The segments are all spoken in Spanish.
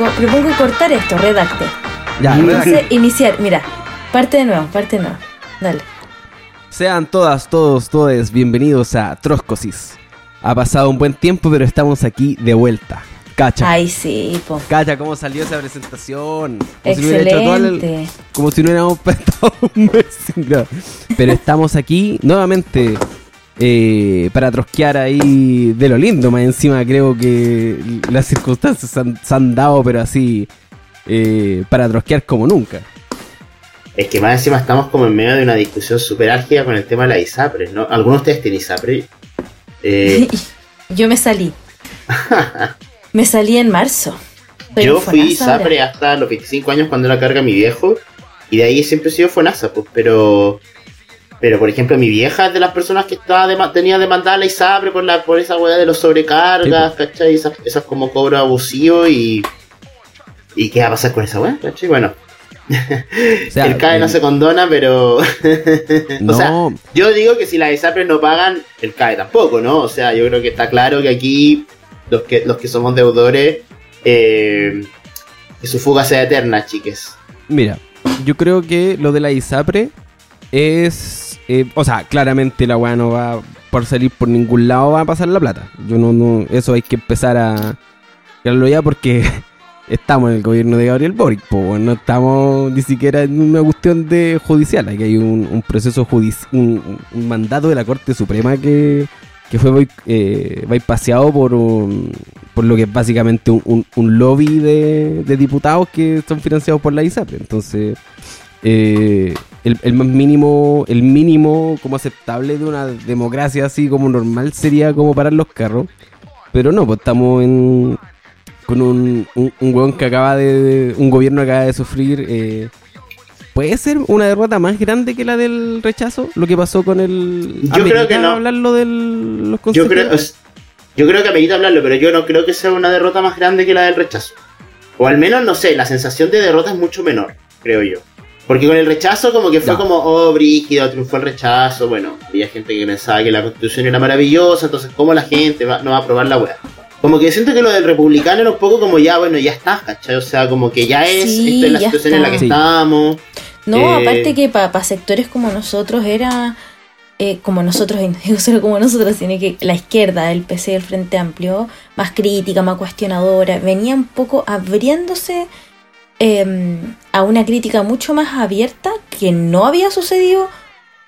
propongo, propongo cortar esto, redacte. Ya, Entonces, iniciar, mira, parte de nuevo, parte de nuevo. Dale. Sean todas, todos, todes bienvenidos a Troscosis. Ha pasado un buen tiempo, pero estamos aquí de vuelta. Cacha. Ay, sí, po. Cacha, ¿cómo salió esa presentación? Como si no hubiera hecho todo el- Excelente. como si no hubiéramos estado un mes sin. Pero estamos aquí nuevamente eh, para trosquear ahí de lo lindo. Más encima creo que las circunstancias se han, se han dado, pero así eh, para trosquear como nunca. Es que más encima estamos como en medio de una discusión súper álgida con el tema de la ISAPRE, ¿no? ¿Algunos de ustedes tienen ISAPRE? Eh, Yo me salí. Me salí en marzo. Soy yo fui. ISAPRE hasta los 25 años cuando la carga mi viejo, y de ahí siempre he sido FONASA, pues, pero... Pero, por ejemplo, mi vieja es de las personas que estaba dema- tenía demandada la ISAPRE por, la, por esa weá de los sobrecargas, ¿cachai? Esas, esas como cobro abusivo y... ¿Y qué va a pasar con esa weá? ¿cachai? Bueno, O sea, el CAE no se condona, pero... no, O sea, yo digo que si las ISAPRES no pagan, el CAE tampoco, ¿no? O sea, yo creo que está claro que aquí los que, los que somos deudores, eh, que su fuga sea eterna, chiques. Mira, yo creo que lo de la ISAPRE es. Eh, o sea, claramente la weá no va por salir por ningún lado, va a pasar la plata. Yo no, no. Eso hay que empezar a. Ya porque estamos en el gobierno de Gabriel Boric, po, no estamos ni siquiera en una cuestión de judicial. Aquí hay un, proceso judicial, un, un mandato de la Corte Suprema que, que fue eh, bypaseado por, un- por lo que es básicamente un, lobby de, de diputados que son financiados por la ISAPRE. Entonces, eh, el, el más mínimo, el mínimo como aceptable de una democracia así como normal sería como parar los carros. Pero no, pues estamos en, con un, un, un weón que acaba de, un gobierno que acaba de sufrir. eh, ¿Puede ser una derrota más grande que la del rechazo? Lo que pasó con el... Yo creo que ¿Amerita no. hablarlo de los Yo creo, yo creo que amerita hablarlo, pero yo no creo que sea una derrota más grande que la del rechazo. O al menos, no sé, la sensación de derrota es mucho menor, creo yo. Porque con el rechazo como que fue como, oh, brígido, triunfó el rechazo. Bueno, había gente que pensaba que la constitución era maravillosa, entonces ¿cómo la gente va- no va a aprobar la weá? Como que siento que lo del republicano era un poco como ya, bueno, ya está, ¿cachai? O sea, como que ya es, Sí, esta es la situación en la que. Sí. estamos. No, Eh, aparte que para sectores como nosotros era, eh, como nosotros, no solo como nosotros, sino que la izquierda, el PC el Frente Amplio, más crítica, más cuestionadora, venía un poco abriéndose eh, a una crítica mucho más abierta que no había sucedido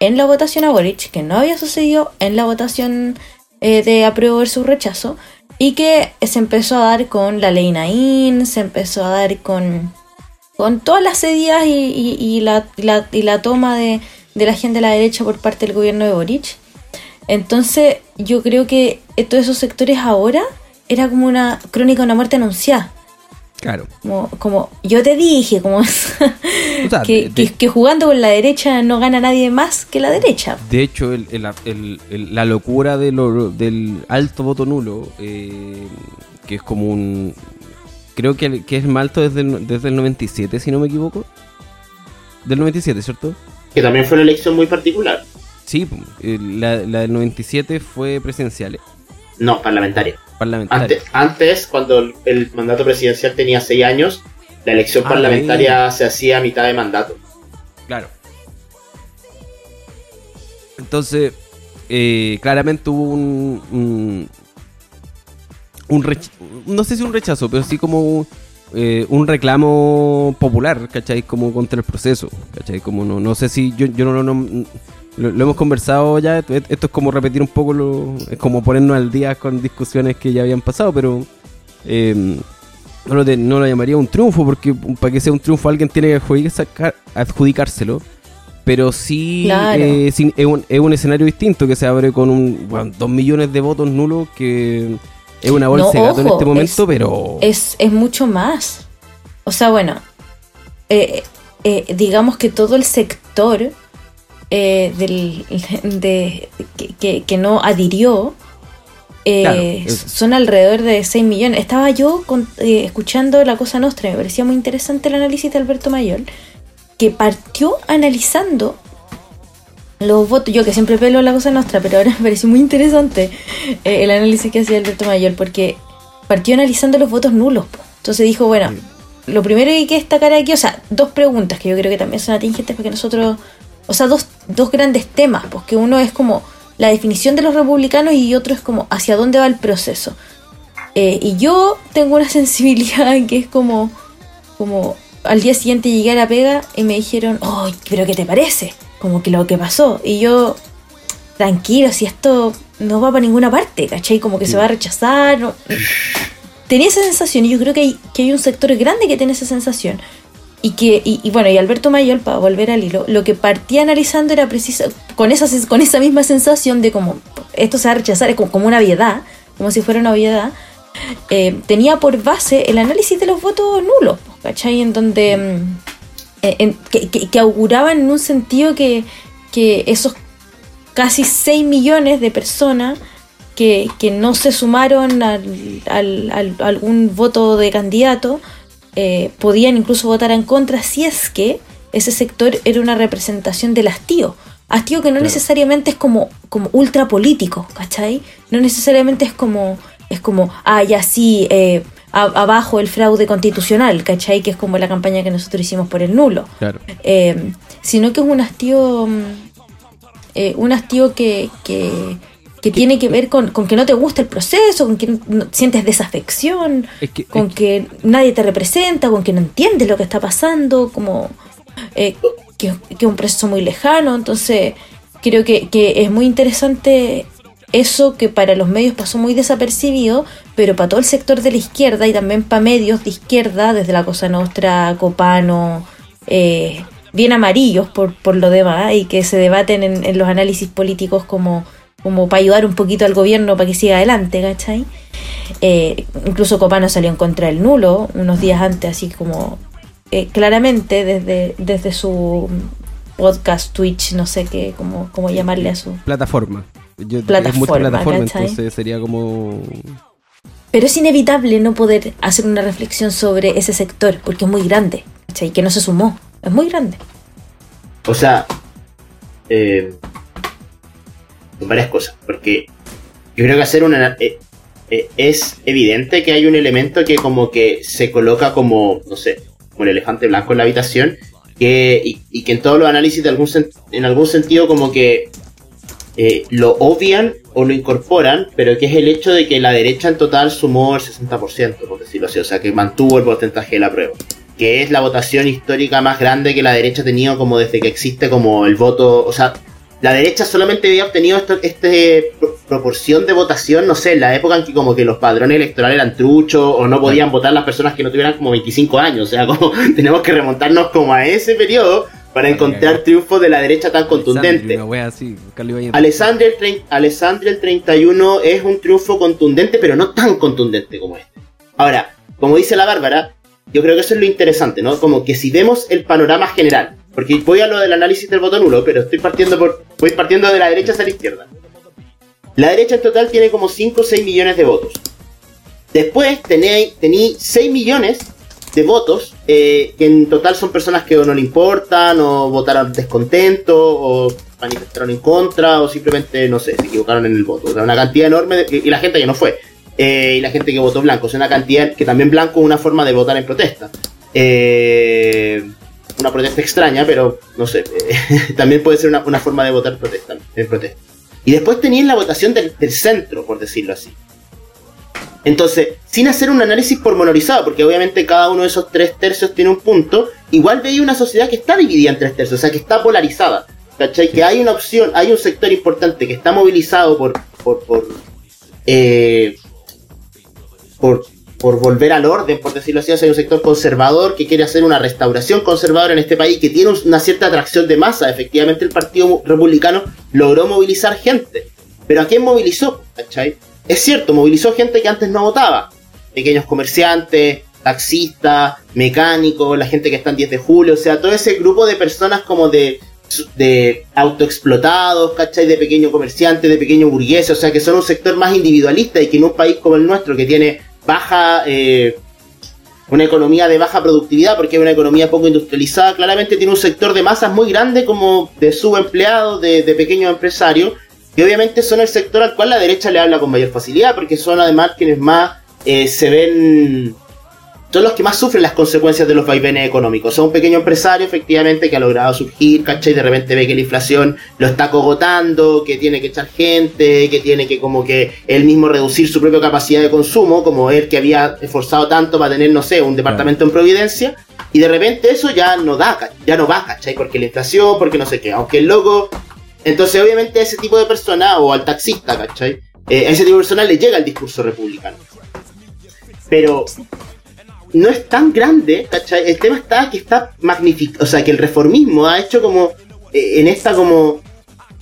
en la votación a Boric, que no había sucedido en la votación eh, de apruebo versus rechazo, y que se empezó a dar con la ley Naín, se empezó a dar con con todas las la, y la- y la toma de, de la gente de la derecha por parte del gobierno de Boric. Entonces, yo creo que todos esos sectores ahora era como una crónica de una muerte anunciada. Claro. Como, como yo te dije, como sea, que, de- de- que- que jugando con la derecha no gana nadie más que la derecha. De hecho, el- el- el- el- la locura de lo- del alto voto nulo, eh, que es como un... Creo que, que es más alto desde el, desde el 97, si no me equivoco. Del 97, ¿cierto? Que también fue una elección muy particular. Sí, pum, eh, la, la del 97 fue presidencial, No, parlamentaria. Parlamentaria. Antes, antes, cuando el- el mandato presidencial tenía seis años, la elección Ah, parlamentaria se hacía a mitad de mandato. Claro. Entonces, eh, claramente hubo un. un, un rech- no sé si un rechazo, pero sí como eh, un reclamo popular, ¿cachai? Como contra el proceso, ¿cachai? Como no, no sé si. Yo, yo no- no- lo, lo hemos conversado ya. Esto es como repetir un poco lo. Es como ponernos al día con discusiones que ya habían pasado, pero. eh, no lo, de- no lo llamaría un triunfo, porque para que sea un triunfo alguien tiene que adjudicar- adjudicárselo. Pero sí, Claro. eh, es, un, es un escenario distinto que se abre con un bueno, dos millones de votos nulos, que es una bolsa No, de gato en este momento, es- pero... es, es mucho más. O sea, bueno, eh, eh, digamos que todo el sector eh, del, de, que, no adhirió eh, Claro, son alrededor de 6 millones. Estaba yo con- eh, escuchando La Cosa Nostra, me parecía muy interesante el análisis de Alberto Mayor, que partió analizando los votos, yo que siempre pelo La Cosa Nostra, pero ahora me pareció muy interesante eh, el análisis que hacía Alberto Mayor, porque partió analizando los votos nulos. Entonces dijo, bueno, lo primero que hay que destacar aquí, o sea, dos preguntas que yo creo que también son atingentes porque nosotros, o sea, dos, dos grandes temas, porque uno es como la definición de los republicanos y otro es como hacia dónde va el proceso. Eh, y yo tengo una sensibilidad que es como, como al día siguiente llegué a la pega y me dijeron, oh, pero ¿qué te parece? Como que lo que pasó. Y yo, tranquilo, si esto no va para ninguna parte, ¿cachai? Como que se va a rechazar. Tenía esa sensación y yo creo que hay, que hay un sector grande que tiene esa sensación. Y que, y, bueno, y Alberto Mayol, para volver al hilo, lo que partía analizando era preciso, con esa, con esa misma sensación de como esto se va a rechazar, es como, una obviedad, como si fuera una obviedad, eh, tenía por base el análisis de los votos nulos, ¿cachai? En donde, mm, eh, que, auguraban en un sentido que, que esos casi 6 millones de personas que, no se sumaron al, al, algún voto de candidato eh, podían incluso votar en contra si es que ese sector era una representación del hastío. Hastío que no necesariamente es como, como ultra político, ¿cachai? No necesariamente es como, es como, ah, ya sí, eh, abajo el fraude constitucional, ¿cachai? Que es como la campaña que nosotros hicimos por el nulo. Eh, sino que es un hastío, mm, un hastío que, que que tiene que ver con, que no te gusta el proceso, con que sientes desafección, con que nadie te representa, con que no entiendes lo que está pasando, como eh, que, es un proceso muy lejano. Entonces, creo que, es muy interesante eso que para los medios pasó muy desapercibido, pero para todo el sector de la izquierda y también para medios de izquierda, desde la Cosa Nostra, Copano, eh, bien amarillos por, por lo demás, y que se debaten en, en los análisis políticos como como para ayudar un poquito al gobierno para que siga adelante, ¿cachai? Eh, incluso Copano salió en contra del nulo unos días antes, así como eh, claramente desde, desde su podcast, Twitch, no sé qué, cómo, cómo llamarle a su... Plataforma. plataforma, plataforma entonces sería como... Pero es inevitable no poder hacer una reflexión sobre ese sector, porque es muy grande, ¿cachai? Que no se sumó, es muy grande. O sea, eh, varias cosas. Porque yo creo que hacer una... Eh, eh, es evidente que hay un elemento que como que se coloca como, no sé, como el elefante blanco en la habitación, que, y, que en todos los análisis de algún en algún sentido como que eh, lo obvian o lo incorporan, pero que es el hecho de que la derecha en total sumó el 60%, por decirlo así, o sea, que mantuvo el porcentaje de la prueba, que es la votación histórica más grande que la derecha ha tenido como desde que existe como el voto, o sea, la derecha solamente había obtenido esta este proporción de votación, no sé, en la época en que como que los padrones electorales eran truchos o no podían votar las personas que no tuvieran como 25 años. O sea, como tenemos que remontarnos como a ese periodo para encontrar triunfos de la derecha tan contundente. Alessandria el, el 31 es un triunfo contundente, pero no tan contundente como este. Ahora, como dice la Bárbara, yo creo que eso es lo interesante, ¿no? Como que si vemos el panorama general, porque voy a lo del análisis del voto nulo, pero estoy partiendo por voy partiendo de la derecha hacia la izquierda. La derecha en total tiene como 5 o 6 millones de votos. Después tenéis 6 millones de votos eh, que en total son personas que o no le importan, o votaron descontento, o manifestaron en contra, o simplemente, no sé, se equivocaron en el voto. O sea, una cantidad enorme, de, y la gente que no fue. Eh, y la gente que votó blanco. O una cantidad que también blanco es una forma de votar en protesta. Eh, una protesta extraña, pero no sé, también puede ser una, forma de votar protesta, en protesta. Y después tenían la votación del, centro, por decirlo así. Entonces, sin hacer un análisis pormenorizado, porque obviamente cada uno de esos tres tercios tiene un punto, igual veía una sociedad que está dividida en tres tercios, o sea, que está polarizada. ¿Cachai? Que hay una opción, hay un sector importante que está movilizado por, por, por, eh, por por volver al orden, por decirlo así, hay un sector conservador que quiere hacer una restauración conservadora en este país, que tiene una cierta atracción de masa. Efectivamente, el Partido Republicano logró movilizar gente. Pero ¿a quién movilizó? Es cierto, movilizó gente que antes no votaba. Pequeños comerciantes, taxistas, mecánicos, la gente que está en 10 de julio, o sea, todo ese grupo de personas como de, de autoexplotados, ¿cachai? De pequeños comerciantes, de pequeños burgueses, o sea, que son un sector más individualista y que en un país como el nuestro, que tiene baja, eh, una economía de baja productividad, porque es una economía poco industrializada, claramente tiene un sector de masas muy grande como de subempleados, de, de pequeños empresarios, que obviamente son el sector al cual la derecha le habla con mayor facilidad, porque son además quienes más eh, se ven son los que más sufren las consecuencias de los vaivenes económicos. Son un pequeño empresario, efectivamente, que ha logrado surgir, ¿cachai? De repente ve que la inflación lo está cogotando, que tiene que echar gente, que tiene que como que él mismo reducir su propia capacidad de consumo, como él que había esforzado tanto para tener, no sé, un departamento en Providencia, y de repente eso ya no da, ya no va, ¿cachai? Porque la inflación, porque no sé qué, aunque el loco... Entonces, obviamente, a ese tipo de persona, o al taxista, ¿cachai? Eh, a ese tipo de persona le llega el discurso republicano. Pero no es tan grande, ¿cachai? El tema está que está magnífico, o sea, que el reformismo ha hecho como, eh, en esta como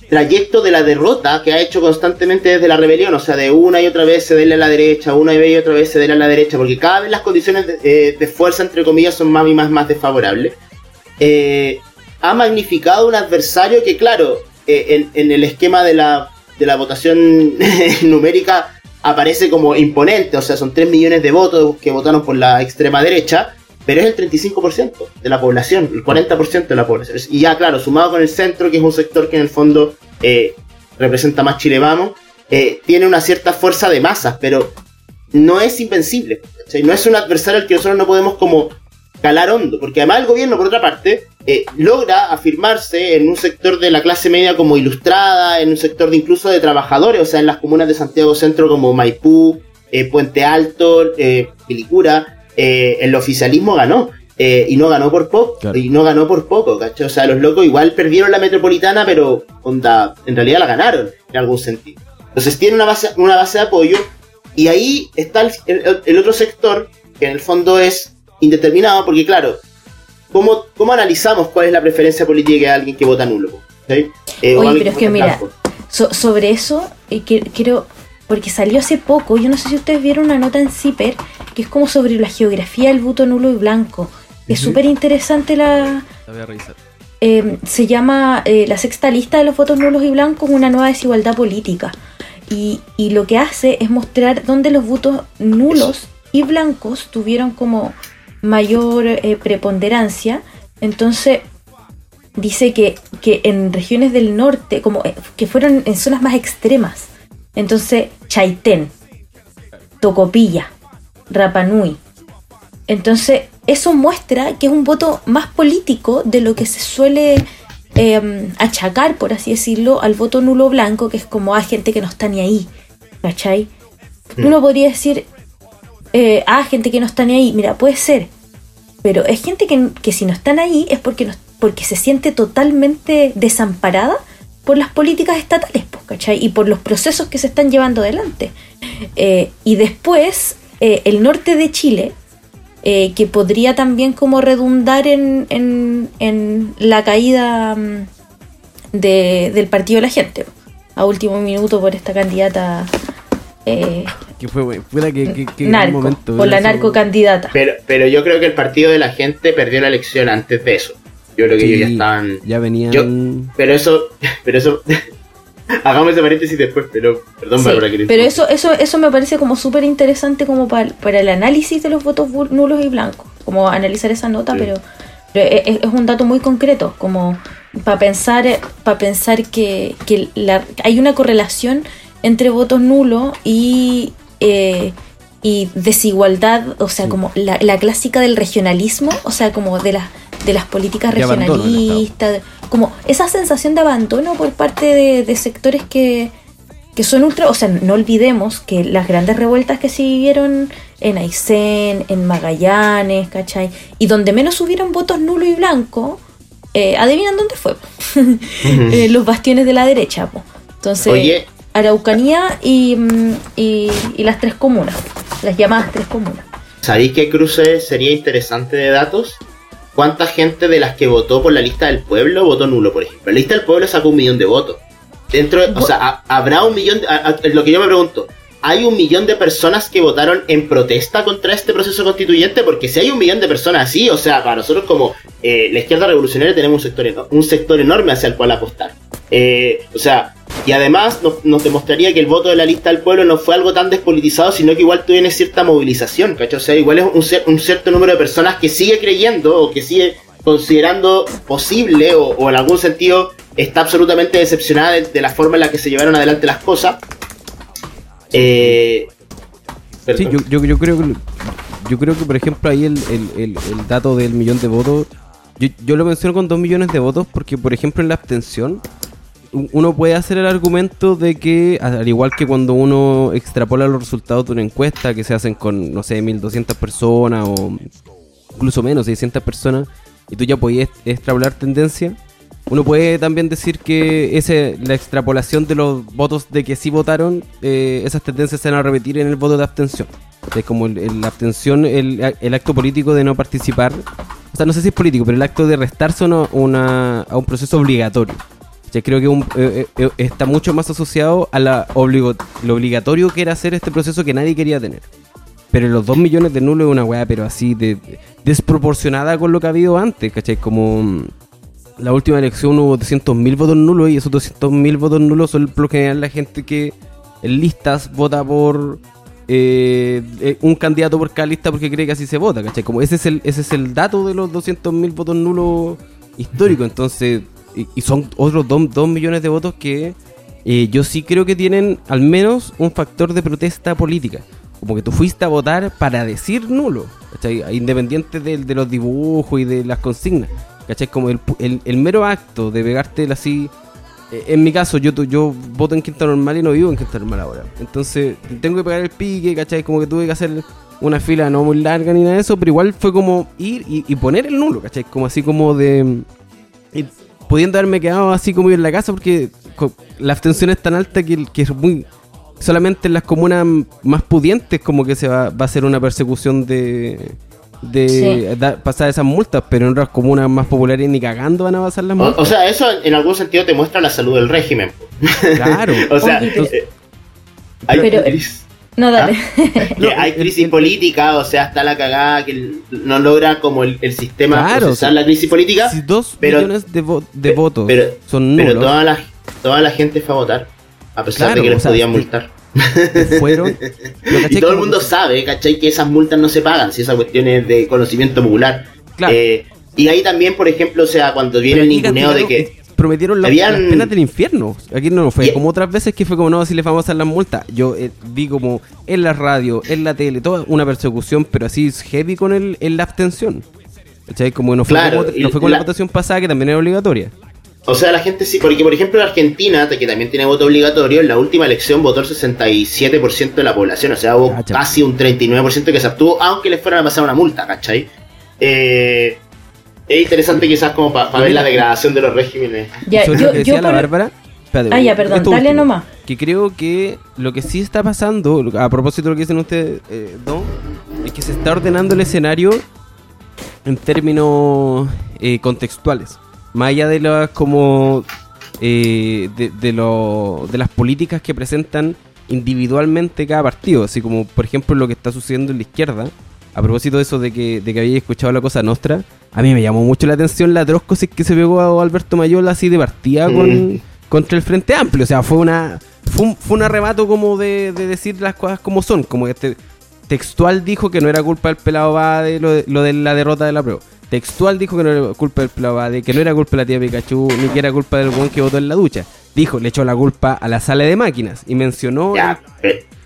trayecto de la derrota que ha hecho constantemente desde la rebelión, o sea, de una y otra vez cederle a la derecha, una y otra vez cederle a la derecha, porque cada vez las condiciones de, eh, fuerza, entre comillas, son más y más, más desfavorables. Eh, ha magnificado un adversario que, claro, en, en, el esquema de la, de la votación numérica aparece como imponente, o sea, son 3 millones de votos que votaron por la extrema derecha, pero es el 35% de la población, el 40% de la población. Y ya, claro, sumado con el centro, que es un sector que en el fondo eh, representa más Chile Vamos, eh, tiene una cierta fuerza de masas, pero no es invencible. No es un adversario al que nosotros no podemos como calar hondo, porque además el gobierno, por otra parte, eh, logra afirmarse en un sector de la clase media como ilustrada, en un sector de incluso de trabajadores, o sea, en las comunas de Santiago Centro como Maipú, eh, Puente Alto, eh, Pilicura, eh, el oficialismo ganó. y no ganó por poco, y no ganó por poco, ¿cachai? O sea, los locos igual perdieron la metropolitana, pero onda, en realidad la ganaron, en algún sentido. Entonces tiene una base, una base de apoyo, y ahí está el otro sector, que en el fondo es indeterminado, porque claro, ¿cómo, ¿cómo analizamos cuál es la preferencia política de alguien que vota nulo? Eh, Oye, pero es que mira, sobre eso, eh, quiero, porque salió hace poco, yo no sé si ustedes vieron una nota en CIPER, que es como sobre la geografía del voto nulo y blanco. Es súper interesante la... La voy a revisar. Em, se llama eh, La sexta lista de los votos nulos y blancos, una nueva desigualdad política. Y, y lo que hace es mostrar dónde los votos nulos y blancos tuvieron como mayor eh, preponderancia. Entonces, dice que, que, en regiones del norte, como eh, que fueron en zonas más extremas. Entonces, Chaitén, Tocopilla, Rapanui. Entonces, eso muestra que es un voto más político de lo que se suele em, achacar, por así decirlo, al voto nulo blanco, que es como a gente que no está ni ahí. ¿Cachai? Uno podría decir, eh, ah, gente que no está ni ahí. Mira, puede ser. Pero es gente que, si no están ahí es porque, no, porque se siente totalmente desamparada por las políticas estatales, ¿cachai? Y por los procesos que se están llevando adelante. Eh, y después, eh, el norte de Chile, eh, que podría también como redundar en, en, la caída mm, del partido de la gente, a último minuto por esta candidata eh, que fue, que, que, momento, por la narcocandidata. Pero, pero yo creo que el partido de la gente perdió la elección antes de eso. Yo creo que ellos ya estaban. Ya venían. pero eso. Pero eso. Hagamos ese paréntesis después, pero perdón, Pero eso, eso, eso me parece como súper interesante como para, para el análisis de los votos nulos y blancos. Como analizar esa nota, pero, es, es, un dato muy concreto, como para pensar, para pensar que, que la, hay una correlación entre votos nulos y, eh, y desigualdad, o sea, como la, la, clásica del regionalismo, o sea, como de, las de las políticas regionalistas, como esa sensación de abandono por parte de, sectores que, que son ultra, o sea, no olvidemos que las grandes revueltas que se vivieron en Aysén, en Magallanes, ¿cachai? Y donde menos hubieron votos nulo y blanco, eh, adivinan dónde fue, eh, los bastiones de la derecha. Entonces, Oye, Araucanía mm, y, y, las tres comunas, las llamadas tres comunas. ¿Sabéis qué cruce sería interesante de datos? ¿Cuánta gente de las que votó por la lista del pueblo votó nulo, por ejemplo? La lista del pueblo sacó un millón de votos. Dentro, o sea, habrá un millón, de, lo que yo me pregunto, ¿hay un millón de personas que votaron en protesta contra este proceso constituyente? Porque si hay un millón de personas así, o sea, para nosotros como eh, la izquierda revolucionaria tenemos un sector, un sector enorme hacia el cual apostar. Eh, o sea, y además nos, demostraría que el voto de la lista del pueblo no fue algo tan despolitizado, sino que igual tiene cierta movilización, ¿cachai? O sea, igual es un, cierto número de personas que sigue creyendo o que sigue considerando posible o, en algún sentido está absolutamente decepcionada de, la forma en la que se llevaron adelante las cosas. Eh, sí, yo, yo, creo que yo creo que, por ejemplo, ahí el, el, el, el dato del millón de votos, yo, yo lo menciono con dos millones de votos porque, por ejemplo, en la abstención, uno puede hacer el argumento de que, al igual que cuando uno extrapola los resultados de una encuesta que se hacen con, no sé, 1200 personas o incluso menos, 600 personas, y tú ya podías extrapolar tendencia, uno puede también decir que ese, la extrapolación de los votos de que sí votaron, eh, esas tendencias se van a repetir en el voto de abstención. Es como la abstención, el, el acto político de no participar, o sea, no sé si es político, pero el acto de restarse una- a un proceso obligatorio. Ya creo que un- eh, eh, eh, está mucho más asociado a la obligo- lo obligatorio que era hacer este proceso que nadie quería tener. Pero los 2 millones de nulos es una weá, pero así de, de- desproporcionada con lo que ha habido antes, ¿cachai? Como mm, la última elección hubo 200.000 votos nulos y esos 200.000 votos nulos son por lo general la gente que en listas vota por eh, eh, un candidato por cada lista porque cree que así se vota, ¿cachai? Como ese es el, ese es el dato de los 200.000 votos nulos históricos, entonces, y, y son otros 2 millones de votos que eh, yo sí creo que tienen al menos un factor de protesta política. Como que tú fuiste a votar para decir nulo, ¿cachai? Independiente del- de, los dibujos y de las consignas, ¿cachai? Como el, el, el mero acto de pegarte así. eh, En mi caso, yo, yo voto en Quinta Normal y no vivo en Quinta Normal ahora. Entonces, tengo que pegar el pique, ¿cachai? Como que tuve que hacer una fila no muy larga ni nada de eso, pero igual fue como ir y, y poner el nulo, ¿cachai? Como así como de... pudiendo haberme quedado así como en la casa porque la abstención es tan alta que, que es muy solamente en las comunas más pudientes como que se va, va a hacer una persecución de de Sí. da- pasar esas multas pero en otras comunas más populares ni cagando van a pasar las multas o sea, eso en algún sentido te muestra la salud del régimen. claro O sea, Oye, pero- eh, hay, pero- No, dale. que hay crisis política, o sea, está la cagada que no logra como el, el sistema Claro, procesar sí. la crisis política. si dos pero- millones de, vo- de votos pero- son Pero nulos toda la, toda la gente fue a votar, a pesar Claro, de que o les podían multar. fueron pero, Y todo el mundo que- sabe, ¿cachai? Que esas multas no se pagan, si esa cuestión es de conocimiento popular. Claro. Eh, y ahí también, por ejemplo, o sea, cuando viene Pero el ninguneo de que... prometieron la- Habían- las penas del infierno. Aquí no fue como otras veces que fue como no, si les vamos a hacer las multas. Yo eh, vi como en la radio, en la tele, toda una persecución, pero así heavy con el, en la abstención. ¿Cachai? Como no fue, Claro, como- no fue con la, la- votación pasada que también era obligatoria. O sea, la gente sí, porque por ejemplo en Argentina, que también tiene voto obligatorio, en la última elección votó el 67% de la población, o sea, hubo Cacha. casi un 39% que se abstuvo, aunque les fueran a pasar una multa, ¿cachai? Eh, es interesante quizás como para ver la degradación de los regímenes. Ya, Sobre yo, lo que decía yo la por- Bárbara. espérate, Ah, ya, perdón, dale último, nomás. Que creo que lo que sí está pasando, a propósito de lo que dicen ustedes, eh, Don, es que se está ordenando el escenario en términos eh, contextuales. Más allá de las como eh, de, de, lo- de las políticas que presentan individualmente cada partido. Así como, por ejemplo, lo que está sucediendo en la izquierda. A propósito de eso de que, de que había escuchado la cosa nostra, a mí me llamó mucho la atención la atrozcosis que se pegó a Alberto Mayola así de partida Mm. con, contra el Frente Amplio. O sea, fue una fue un, fue un arrebato como de, de decir las cosas como son. Como este textual dijo que no era culpa del pelado Bade lo de, lo de la derrota de la prueba. Textual dijo que no era culpa del pelado Bade, que no era culpa de la tía Pikachu, ni que era culpa del buen que votó en la ducha. Dijo, le echó la culpa a la sala de máquinas y mencionó... Ya,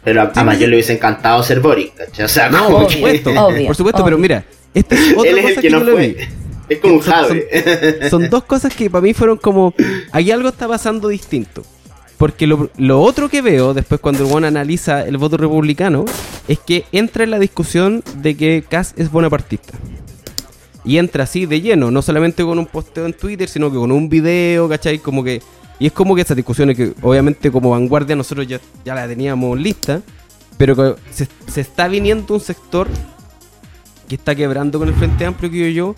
pero a, Mayor le hubiese encantado ser ¿cachai? O sea, No, por que- supuesto, Obvio, por supuesto, obvio. pero mira, esta es otra él es cosa el que, que yo no le fue. vi. Es como un Son- jade. Son dos cosas que para mí fueron como. Aquí algo está pasando distinto. Porque lo, lo otro que veo después cuando el analiza el voto republicano es que entra en la discusión de que Cass es bonapartista. Y entra así de lleno, no solamente con un posteo en Twitter, sino que con un video, ¿cachai? Como que. Y es como que esas discusiones que obviamente como vanguardia nosotros ya, ya la teníamos lista, pero que se, se está viniendo un sector que está quebrando con el Frente Amplio que yo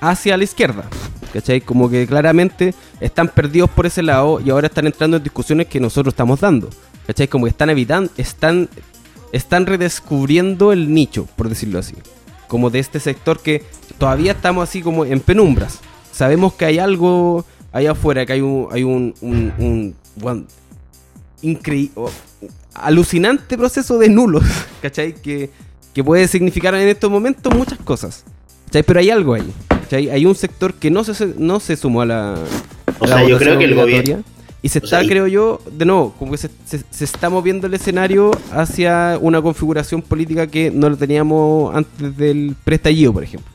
hacia la izquierda. ¿Cachai? Como que claramente están perdidos por ese lado y ahora están entrando en discusiones que nosotros estamos dando. ¿Cachai? Como que están evitando, están, están redescubriendo el nicho, por decirlo así. Como de este sector que todavía estamos así como en penumbras. Sabemos que hay algo allá afuera, que hay un, hay un, un, un- one- increí- o- alucinante proceso de nulos, ¿cachai? Que, que puede significar en estos momentos muchas cosas. ¿cachai? Pero hay algo ahí. ¿cachai? Hay un sector que no se, no se sumó a la. a O la sea, yo creo que el gobierno- Y se O está, creo yo, de nuevo, como que se, se- se está moviendo el escenario hacia una configuración política que no lo teníamos antes del preestallido, por ejemplo.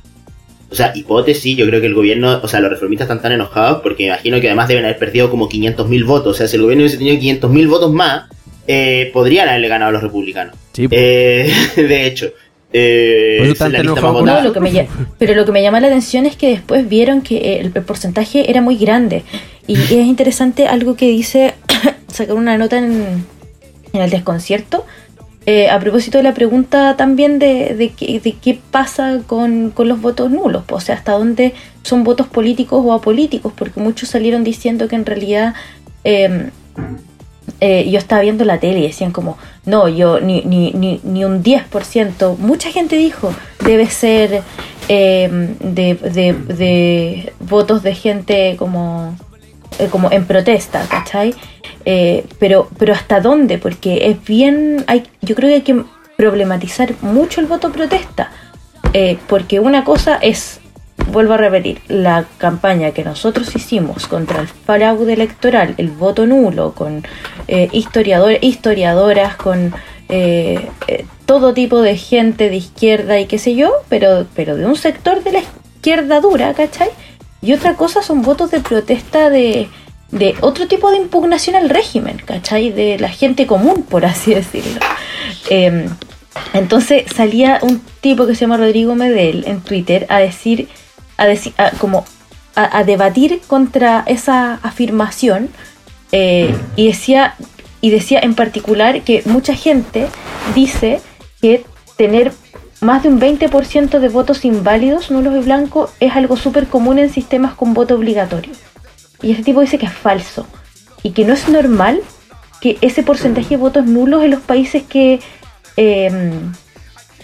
O sea, hipótesis, yo creo que el gobierno, o sea, los reformistas están tan enojados porque imagino que además deben haber perdido como 500.000 votos. O sea, si el gobierno hubiese tenido 500.000 votos más, eh, podrían haberle ganado a los republicanos. Sí, Eh, de hecho. Eh, la lista No, lo que me pero lo que me llama la atención es que después vieron que el, el porcentaje era muy grande. Y es interesante algo que dice, sacar una nota en, en el desconcierto, eh, a propósito de la pregunta también de, de, qué, de qué pasa con, con los votos nulos, o sea, hasta dónde son votos políticos o apolíticos, porque muchos salieron diciendo que en realidad... eh, eh, yo estaba viendo la tele y decían como, no, yo ni, ni, ni, ni un 10%, mucha gente dijo, debe ser eh, de, de, votos de gente como, eh, como en protesta, ¿cachai? Pero, pero hasta dónde, porque es bien, hay, yo creo que hay que problematizar mucho el voto protesta, porque una cosa es vuelvo a repetir, la campaña que nosotros hicimos contra el fraude electoral, el voto nulo, con eh, historiadoras, con eh, eh, todo tipo de gente de izquierda y qué sé yo, pero, pero de un sector de la izquierda dura, ¿cachai? Y otra cosa son votos de protesta de, de otro tipo de impugnación al régimen, ¿cachai? De la gente común, por así decirlo. Eh, entonces salía un tipo que se llama Rodrigo Medel en Twitter a decir, a como a, debatir contra esa afirmación eh, y decía y decía en particular que mucha gente dice que tener más de un 20% de votos inválidos, nulos y blancos, es algo súper común en sistemas con voto obligatorio. Y ese tipo dice que es falso y que no es normal que ese porcentaje de votos nulos en los países que, eh,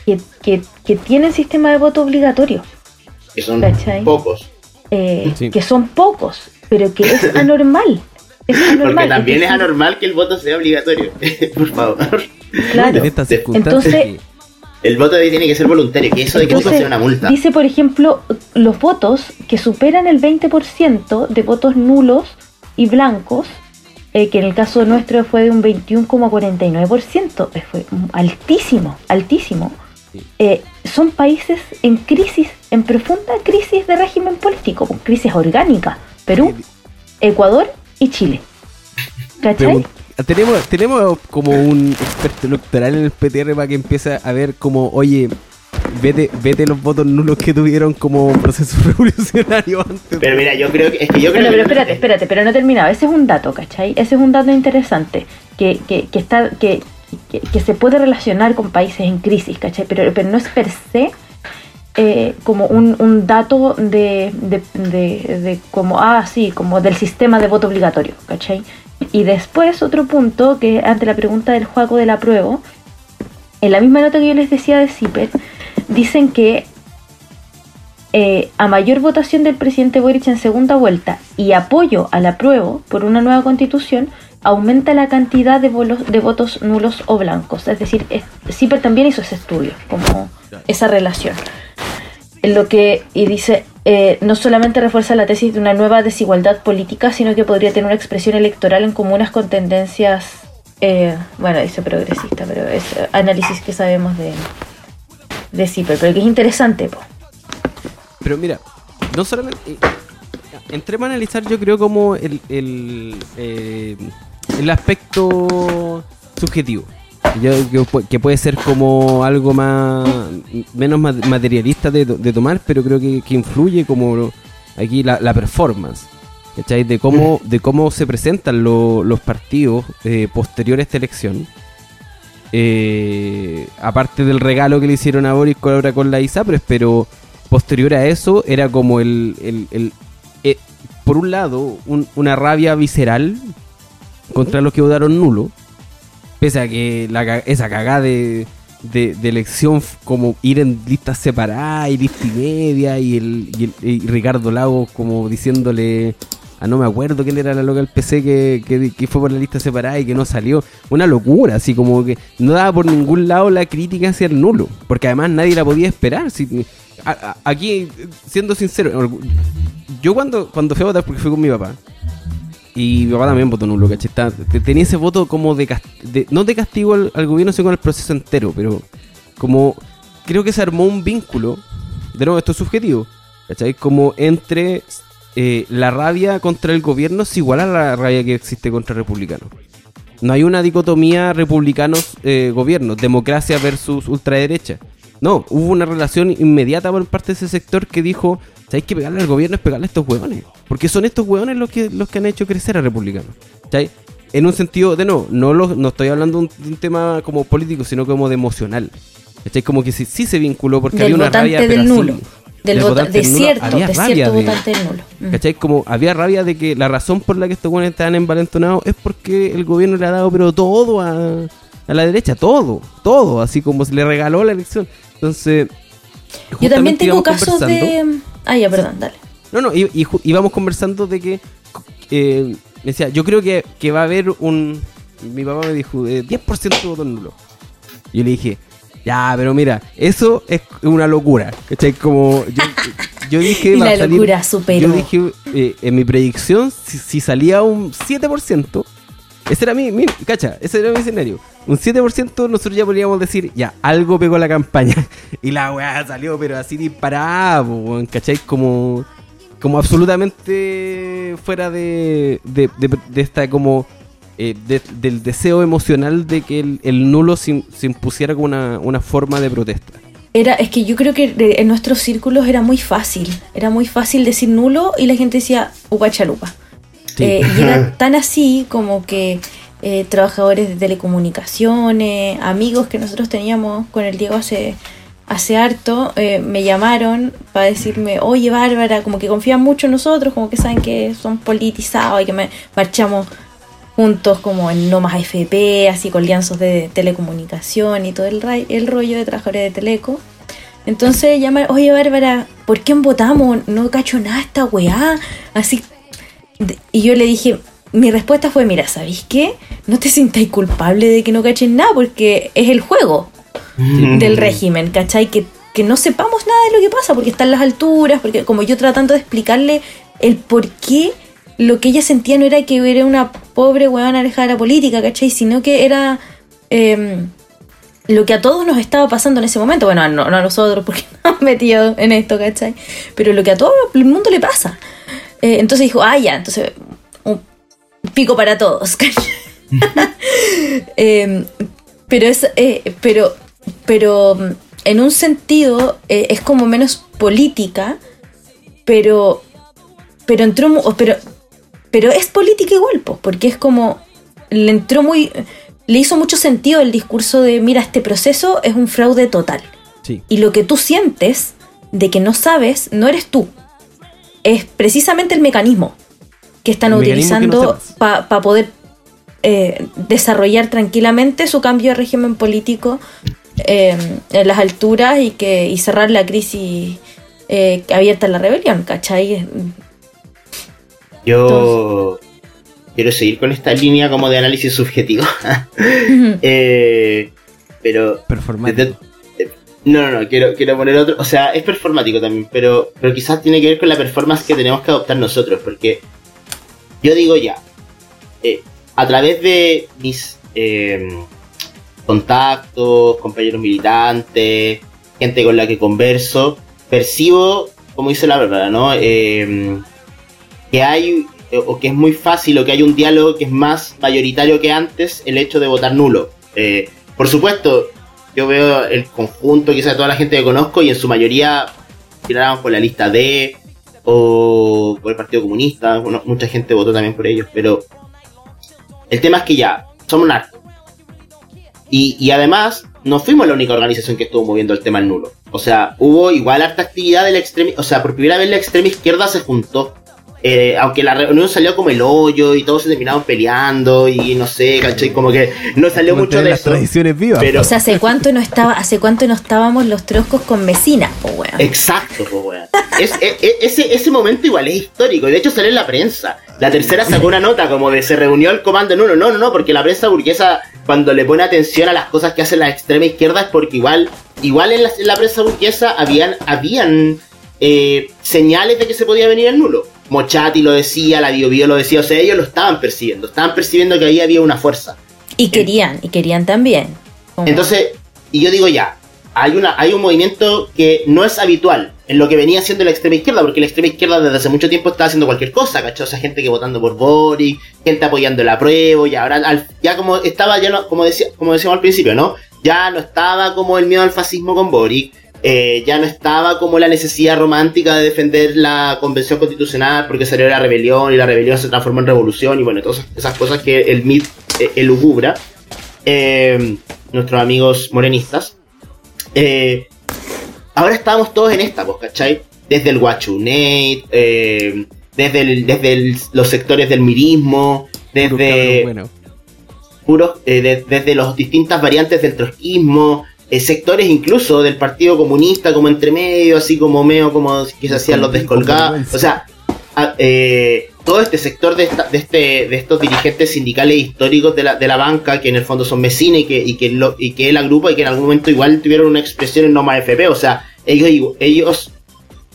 que, que- que tienen sistema de voto obligatorio, Que son ¿Cachai? pocos. eh, Sí. que son pocos, pero que es anormal. Es anormal. Porque también es anormal que el voto sea obligatorio. Por favor. Claro. Entonces- El voto tiene que ser voluntario, que eso de que Entonces, sea una multa. Dice, por ejemplo, los votos que superan el 20% de votos nulos y blancos, eh, que en el caso nuestro fue de un 21,49%, eh, fue altísimo, altísimo. Eh, son países en crisis, en profunda crisis de régimen político, con crisis orgánica, Perú, Ecuador y Chile. ¿Cachai? Pregun- tenemos, tenemos como un experto electoral en el PTR para que empiece a ver como, oye, vete, vete los votos nulos que tuvieron como proceso revolucionario antes. Pero mira, yo creo que. Es que yo creo pero que. espérate, espérate, pero no he terminado. Ese es un dato, ¿cachai? Ese es un dato interesante que, que, que está, que, que, se puede relacionar con países en crisis, ¿cachai? Pero, pero no es per se eh, como un, un dato de, de, de, de como, ah, sí, como del sistema de voto obligatorio, ¿cachai? Y después otro punto, que ante la pregunta del juego del apruebo, en la misma nota que yo les decía de CIPER, dicen que eh, a mayor votación del presidente Boric en segunda vuelta y apoyo al apruebo por una nueva constitución, aumenta la cantidad de, volos- de votos nulos o blancos. Es decir, CIPER también hizo ese estudio, como esa relación. En Lo que, y dice, eh, no solamente refuerza la tesis de una nueva desigualdad política, sino que podría tener una expresión electoral en comunas con tendencias, eh, bueno, dice progresista, pero es análisis que sabemos de, de CIPER, pero que es interesante, po. Pero mira, no solamente. eh, entremos a analizar, yo creo, como el, el, eh, el aspecto subjetivo. Yo, que, pu- que puede ser como algo más menos ma- materialista de, de tomar, pero creo que, que influye como aquí la, la performance. ¿Cachai? De cómo, de cómo se presentan lo- los partidos eh, posteriores a esta elección. Eh, aparte del regalo que le hicieron a Boris ahora con la ISAPRES, pero posterior a eso era como el, el- el- eh, por un lado un- una rabia visceral contra los que votaron nulo pese a que la esa cagada de, de, elección como ir en listas separadas y lista y media y, el, y, el- y Ricardo Lagos como diciéndole a no me acuerdo quién era la loca del PC que, que, fue por la lista separada y que no salió. Una locura, así como que no daba por ningún lado la crítica hacia el nulo, porque además nadie la podía esperar. Si, a- aquí, siendo sincero, yo cuando, cuando fui a votar, porque fui con mi papá, Y mi papá también votó nulo, ¿cachai? Tenía ese voto como de, de- no de castigo al, gobierno, sino con el proceso entero, pero como creo que se armó un vínculo, de nuevo, esto es subjetivo, ¿cachai? Como entre eh, la rabia contra el gobierno es igual a la rabia que existe contra republicanos. No hay una dicotomía republicanos-gobierno, democracia versus ultraderecha. No, hubo una relación inmediata por parte de ese sector que dijo, ¿sabéis que pegarle al gobierno es pegarle a estos hueones? Porque son estos hueones los que, los que han hecho crecer a republicanos. ¿Sabéis? En un sentido, de no, no, lo- no estoy hablando de un, de un tema como político, sino como de emocional. ¿Cachai? Como que sí, sí se vinculó porque Del había una rabia del pero así, nulo. Del del vota- de cierto, había de rabia cierto de- votante del nulo. Mm. ¿Cachai? Como había rabia de que la razón por la que estos buenos estaban envalentonados es porque el gobierno le ha dado pero todo a, a la derecha, todo, todo, así como se le regaló la elección. Entonces, Yo también tengo casos de... Ah, ya, perdón, dale. No, no, y, y íbamos conversando de que, eh, me decía, yo creo que, que va a haber un, mi papá me dijo, eh, 10% de voto nulo. Y yo le dije, ya, pero mira, eso es una locura, ¿cachai? Como, yo, yo dije, Y va a la salir- locura superó. Yo dije, eh, en mi predicción, si, si salía un 7%, ese era mi, mi, cacha, ese era mi escenario. Un 7% nosotros ya podríamos decir, ya, algo pegó la campaña. Y la weá salió, pero así disparada, weón, ¿cachai? Como, como absolutamente fuera de, de, de- de esta como... eh, de- del deseo emocional de que el, nulo se, im- se impusiera como una, una forma de protesta. Era, es que yo creo que de- en nuestros círculos era muy fácil. Era muy fácil decir nulo y la gente decía upa chalupa. Sí. Eh, y era tan así como que eh, trabajadores de telecomunicaciones, amigos que nosotros teníamos con el Diego hace, hace harto, eh, me llamaron para decirme, oye Bárbara, como que confían mucho en nosotros, como que saben que son politizados y que me, marchamos juntos como en no más AFP, así con lienzos de telecomunicación y todo el, el rollo de trabajadores de Teleco. Entonces llaman, oye Bárbara, ¿por qué votamos? No cacho nada esta weá. Así. Y yo le dije, mi respuesta fue, mira, ¿sabéis qué? No te sintáis culpable de que no cachen nada porque es el juego del régimen, ¿cachai? Que, que no sepamos nada de lo que pasa porque están las alturas, porque como yo tratando de explicarle el por qué lo que ella sentía no era que era una pobre huevona alejada de la política, ¿cachai? Sino que era em, lo que a todos nos estaba pasando en ese momento. Bueno, no, no a nosotros porque estamos metidos en esto, ¿cachai? Pero lo que a todo el mundo le pasa. Eh, entonces dijo, ah, ya, entonces un pico para todos. Em, pero es, eh, pero, pero en un sentido eh, es como menos política, pero, pero entró, pero, pero es política igual, pues, porque es como, le entró muy, le hizo mucho sentido el discurso de, mira, este proceso es un fraude total. Sí. Y lo que tú sientes de que no sabes, no eres tú. Es precisamente el mecanismo que están El no utilizando para poder eh, desarrollar tranquilamente su cambio de régimen político eh, en las alturas y que y cerrar la crisis eh, abierta en la rebelión, ¿cachai? Yo quiero seguir con esta línea como de análisis subjetivo. Eh, pero Performático. desde- no, no, no, quiero, quiero poner otro. O sea, es performático también, pero, pero quizás tiene que ver con la performance que tenemos que adoptar nosotros. Porque yo digo ya, eh, a través de mis eh, contactos, compañeros militantes, gente con la que converso, percibo, como dice la verdad, ¿no? Eh, que hay, eh, o que es muy fácil, o que hay un diálogo que es más mayoritario que antes, el hecho de votar nulo. Eh, por supuesto, yo veo el conjunto, quizás toda la gente que conozco, y en su mayoría tiraron por la lista D o por el Partido Comunista. Mucha gente votó también por ellos, pero el tema es que ya, somos narcos. Y, y además, no fuimos la única organización que estuvo moviendo el tema del nulo. O sea, hubo igual harta actividad de la extrema... O sea, por primera vez la extrema izquierda se juntó. Eh, aunque la reunión salió como el hoyo y todos se terminaron peleando y no sé, ¿cachai? Como que no salió mucho de las eso. tradiciones vivas. Pero- O sea, ¿hace cuánto no estaba, hace cuánto no estábamos los troscos con vecinas, po, weón? Exacto, pues, weón. Es- e- e- ese, ese momento igual es histórico. y De hecho, salió en la prensa. La tercera sacó una nota como de se reunió el comando en uno. No, no, no, porque la prensa burguesa, cuando le pone atención a las cosas que hace la extrema izquierda, es porque igual, igual en la, en la prensa burguesa habían, habían eh, señales de que se podía venir el nulo. Mochati lo decía, la Bio, Bio lo decía, o sea, ellos lo estaban percibiendo, estaban percibiendo que ahí había una fuerza. Y querían, y querían también. Entonces, y yo digo ya, hay, una, hay un movimiento que no es habitual en lo que venía siendo la extrema izquierda, porque la extrema izquierda desde hace mucho tiempo estaba haciendo cualquier cosa, ¿cachai? O sea, gente que votando por Boric, gente apoyando el apruebo, y ahora al- ya como estaba, ya no, como, decía, como decíamos al principio, ¿no? Ya no estaba como el miedo al fascismo con Boric, eh, ya no estaba como la necesidad romántica de defender la convención constitucional porque salió la rebelión y la rebelión se transformó en revolución y bueno, todas esas cosas que el MIT eh, elugubra. Eh, nuestros amigos morenistas. Eh, ahora estamos todos en esta, pues, ¿cachai? Desde el Guachunate, eh, desde, el- desde el- los sectores del mirismo, desde, puros, eh, de- desde las distintas variantes del trotskismo, eh, sectores incluso del Partido Comunista como entre medio, así como meo, como que se hacían los descolgados. O sea, a- eh, todo este sector de, esta- de, este, de estos dirigentes sindicales históricos de la, de la banca, que en el fondo son vecinos y que, y, que lo, y que él agrupa y que en algún momento igual tuvieron una expresión en Noma FP. O sea, ellos, ellos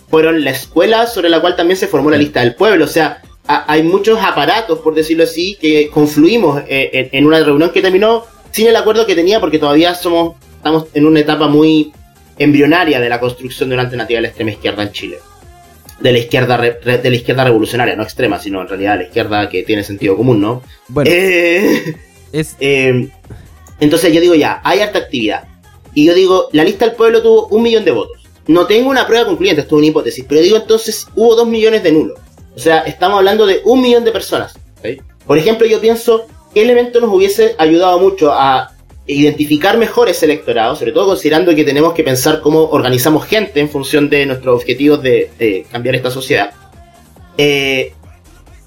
fueron la escuela sobre la cual también se formó la lista del pueblo. O sea, a- hay muchos aparatos, por decirlo así, que confluimos eh, en, en una reunión que terminó sin el acuerdo que tenía, porque todavía somos estamos en una etapa muy embrionaria de la construcción de una alternativa a la extrema izquierda en Chile. De la izquierda re- de la izquierda revolucionaria, no extrema, sino en realidad la izquierda que tiene sentido común, ¿no? Bueno, Eh, es eh, entonces yo digo ya, hay harta actividad. Y yo digo, la lista del pueblo tuvo un millón de votos. No tengo una prueba concluyente, esto es una hipótesis, pero digo entonces hubo dos millones de nulos. O sea, estamos hablando de un millón de personas. Por ejemplo, yo pienso que el evento nos hubiese ayudado mucho a identificar mejor ese electorado, sobre todo considerando que tenemos que pensar cómo organizamos gente en función de nuestros objetivos de, cambiar esta sociedad. Eh,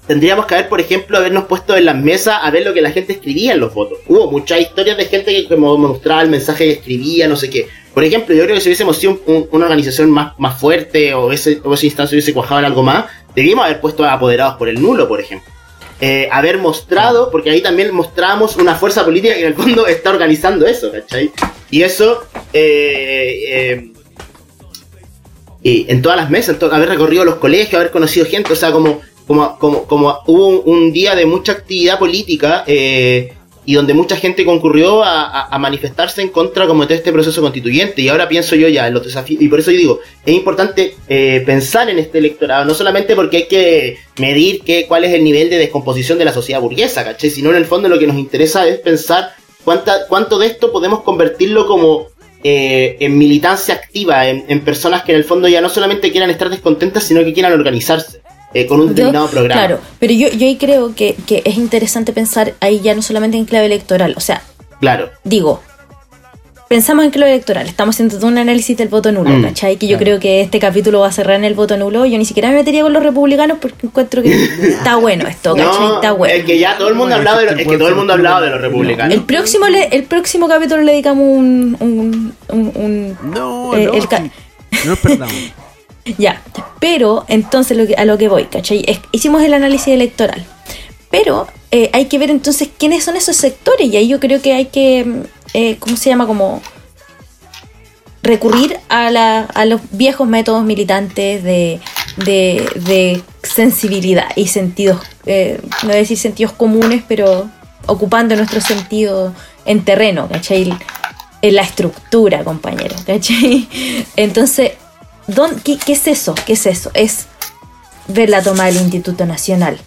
tendríamos que haber, por ejemplo, habernos puesto en las mesas a ver lo que la gente escribía en los votos. Hubo muchas historias de gente que mostraba el mensaje que escribía, no sé qué. Por ejemplo, yo creo que si hubiésemos sido un- un- una organización más, fuerte o ese, o hubiese cuajado en algo más, debíamos haber puesto a apoderados por el nulo, por ejemplo. Eh, haber mostrado, porque ahí también mostramos una fuerza política que en el fondo está organizando eso, ¿cachai? Y eso, eh, eh, y en todas las mesas, haber recorrido los colegios, haber conocido gente, o sea, como, como, como, como hubo un, un día de mucha actividad política eh, y donde mucha gente concurrió a, manifestarse en contra como de este proceso constituyente. Y ahora pienso yo ya en los desafíos, y por eso yo digo, es importante eh, pensar en este electorado, no solamente porque hay que medir qué, cuál es el nivel de descomposición de la sociedad burguesa, ¿cachai? Sino en el fondo lo que nos interesa es pensar cuánta, cuánto de esto podemos convertirlo como eh, en militancia activa, en personas que en el fondo ya no solamente quieran estar descontentas, sino que quieran organizarse eh, con un Yo- determinado programa. Claro, pero yo, yo ahí creo que, que es interesante pensar ahí ya no solamente en clave electoral. O sea, Claro. digo, pensamos en clave electoral, estamos haciendo todo un análisis del voto nulo, Mm, ¿cachai? Que yo claro. creo que este capítulo va a cerrar en el voto nulo. Yo ni siquiera me metería con los republicanos porque encuentro que está bueno esto, ¿cachai? No, está bueno. es que ya todo el mundo ha hablado de, lo- es que todo el mundo ha hablado de los republicanos. El próximo, le- el próximo capítulo le dedicamos un, un, un- un- No, Eh, no, el no perdamos. Ya, pero entonces a lo que voy, ¿cachai? Hicimos el análisis electoral, pero eh, hay que ver entonces quiénes son esos sectores y ahí yo creo que hay que, mm, eh, ¿cómo se llama? Como recurrir a, la, a los viejos métodos militantes de, de, sensibilidad y sentidos, eh, no decir sentidos comunes, pero ocupando nuestro sentido en terreno, ¿cachai? En la estructura, compañero, ¿cachai? Entonces, ¿dón- qué, qué es eso? ¿Qué es eso? Es ver la toma del Instituto Nacional.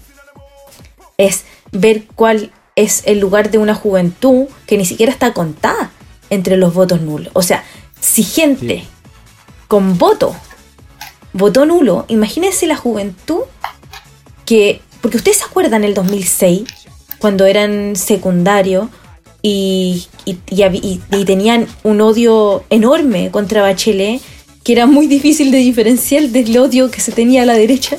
Es ver cuál es el lugar de una juventud que ni siquiera está contada entre los votos nulos. O sea, si gente Sí. con voto votó nulo, imagínense la juventud que... Porque ustedes se acuerdan el 2006, cuando eran secundarios y, y- y tenían un odio enorme contra Bachelet, que era muy difícil de diferenciar del odio que se tenía a la derecha.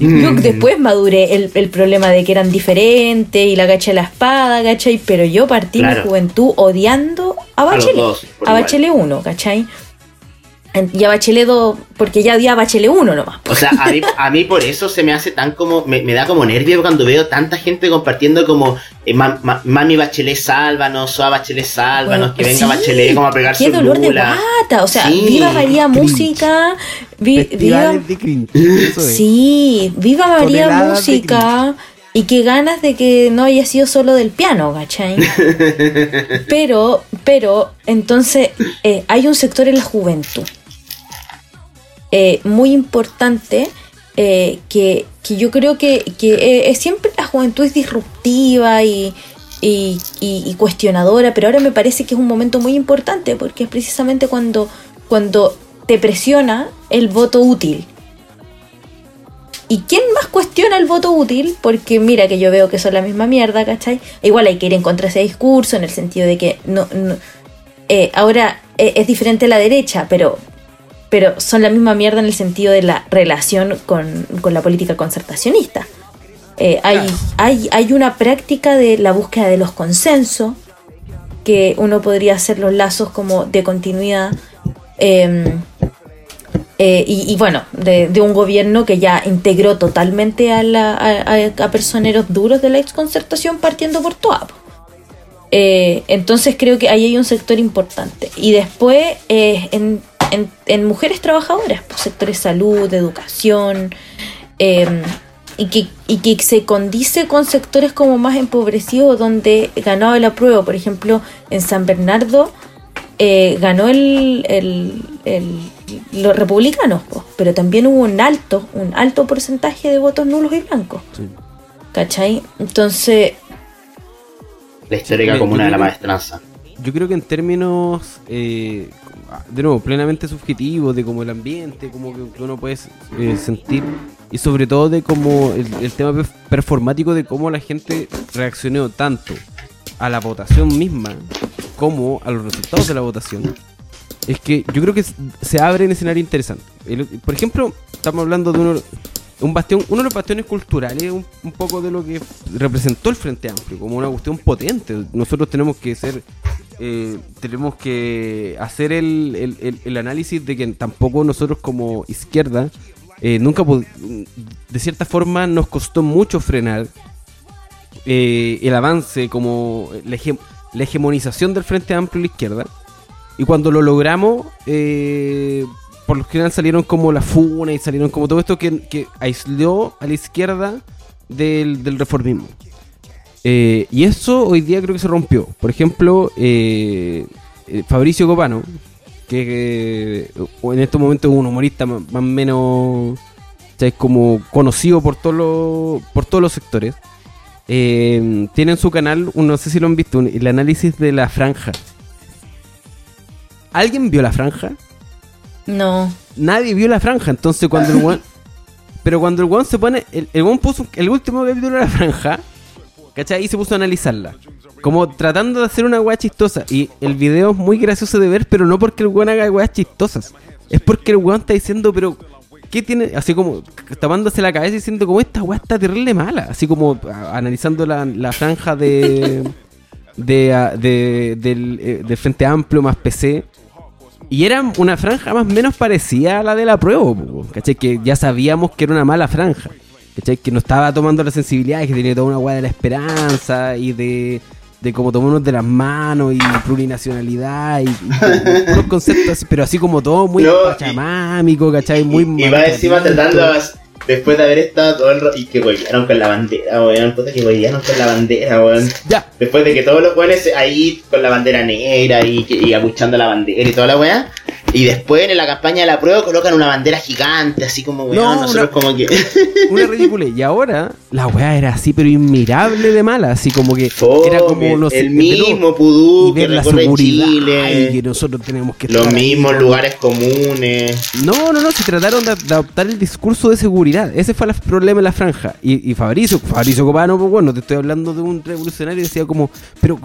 Yo Mm. después maduré el, el problema de que eran diferentes y la cacha de la espada, ¿cachai? Pero yo partí Claro. mi juventud odiando a Bachelet. dos, por A. Bachelet 1, ¿cachai? Y a Bachelet 2, porque ya había Bachelet 1 nomás. O sea, a mí, a mí por eso se me hace tan como. Me, me da como nervio cuando veo tanta gente compartiendo como. eh, ma- ma- mami Bachelet, sálvanos, Soa Bachelet, sálvanos, que venga Sí, Bachelet como a pegar Qué su dolor de guata. O sea, Sí, viva María. Música. vi- viva, Festivales de cringe. Eso es. sí, viva María Música. Y qué ganas de que no haya sido solo del piano, ¿cachai? pero, pero, entonces, eh, hay un sector en la juventud eh, muy importante eh, que, que yo creo que, que eh, siempre la juventud es disruptiva y, y, y- cuestionadora, pero ahora me parece que es un momento muy importante porque es precisamente cuando, cuando te presiona el voto útil. ¿Y quién más cuestiona el voto útil? Porque mira que yo veo que son la misma mierda, ¿cachai? Igual hay que ir en contra de ese discurso en el sentido de que no, no- eh, ahora es diferente la derecha, pero, pero son la misma mierda en el sentido de la relación con, con la política concertacionista. Eh, hay, hay, hay una práctica de la búsqueda de los consensos, que uno podría hacer los lazos como de continuidad. eh, eh, y, y bueno, de, de un gobierno que ya integró totalmente a, la, a, a- a personeros duros de la exconcertación partiendo por Toapo. Eh, entonces creo que ahí hay un sector importante. Y después eh, en, en- en mujeres trabajadoras, pues, sectores salud, educación, eh, y, que, y que se condice con sectores como más empobrecidos donde ganaba el apruebo. Por ejemplo, en San Bernardo eh, ganó el, el- el- los republicanos, pues, pero también hubo un alto, un alto porcentaje de votos nulos y blancos. Sí. ¿Cachai? Entonces, La histórica Sí, comuna de la maestranza. Yo creo que en términos, eh, de nuevo, plenamente subjetivos, de como el ambiente, como que uno puede eh, sentir, y sobre todo de como el, el tema per- performático de cómo la gente reaccionó tanto a la votación misma como a los resultados de la votación, es que yo creo que se abre un escenario interesante. Por ejemplo, estamos hablando de uno, un bastión, uno de los bastiones culturales, un, un poco de lo que representó el Frente Amplio, como una cuestión potente. Nosotros tenemos que ser, eh, tenemos que hacer el, el- el- análisis de que tampoco nosotros como izquierda, eh, nunca, de cierta forma, nos costó mucho frenar eh, el avance, como la, la hegemonización del Frente Amplio y la izquierda. Y cuando lo logramos, eh, por lo general salieron como la funa y salieron como todo esto que, que aisló a la izquierda del, del reformismo. Eh, y eso hoy día creo que se rompió. Por ejemplo, eh, eh, Fabricio Copano, que en estos momentos es un humorista más o menos ¿sabes? como conocido por, todos los por todos los sectores, eh, tiene en su canal, un- no sé si lo han visto, el análisis de la franja. ¿Alguien vio la franja? No. Nadie vio la franja, entonces cuando el weón... Pero cuando el weón se pone... El, el weón puso el último capítulo de la franja, ¿cachai? Y se puso a analizarla. Como tratando de hacer una weá chistosa. Y el video es muy gracioso de ver, pero no porque el weón haga weas chistosas. Es porque el weón está diciendo, pero... ¿Qué tiene? Así como tapándose la cabeza y diciendo como esta weá está terrible mala. Así como a- analizando la, la franja de... De, a- de- del, eh, del Frente Amplio más PC. Y era una franja más o menos parecida a la de la prueba, ¿cachai? Que ya sabíamos que era una mala franja, ¿cachai? Que no estaba tomando la sensibilidad, que tenía toda una weá de la esperanza y de, de como tomarnos de las manos y plurinacionalidad y, y puros conceptos pero así como todo muy No, pachamámico, ¿cachai? Muy y, y va encima tratando, después de haber estado todo el ro- y que huevearon con la bandera, weón, puta que huevearon con la bandera, weón. Ya, Después de que todos los weones ahí con la bandera negra y, y abuchando la bandera y toda la weá. Y después en la campaña de la prueba colocan una bandera gigante, así como weón, No, nosotros una- como que. una ridícula. Y ahora la weá era así, pero inmirable de mala, así como que era como no sé, el de mismo pudú y que la seguridad Chile. y que nosotros tenemos que Los ahí, mismos ¿no? lugares comunes. No, no, no, se trataron de, de adoptar el discurso de seguridad. Ese fue el problema en la franja. Y, y Fabricio, Fabricio Copano, pues bueno, te estoy hablando de un revolucionario, decía como, pero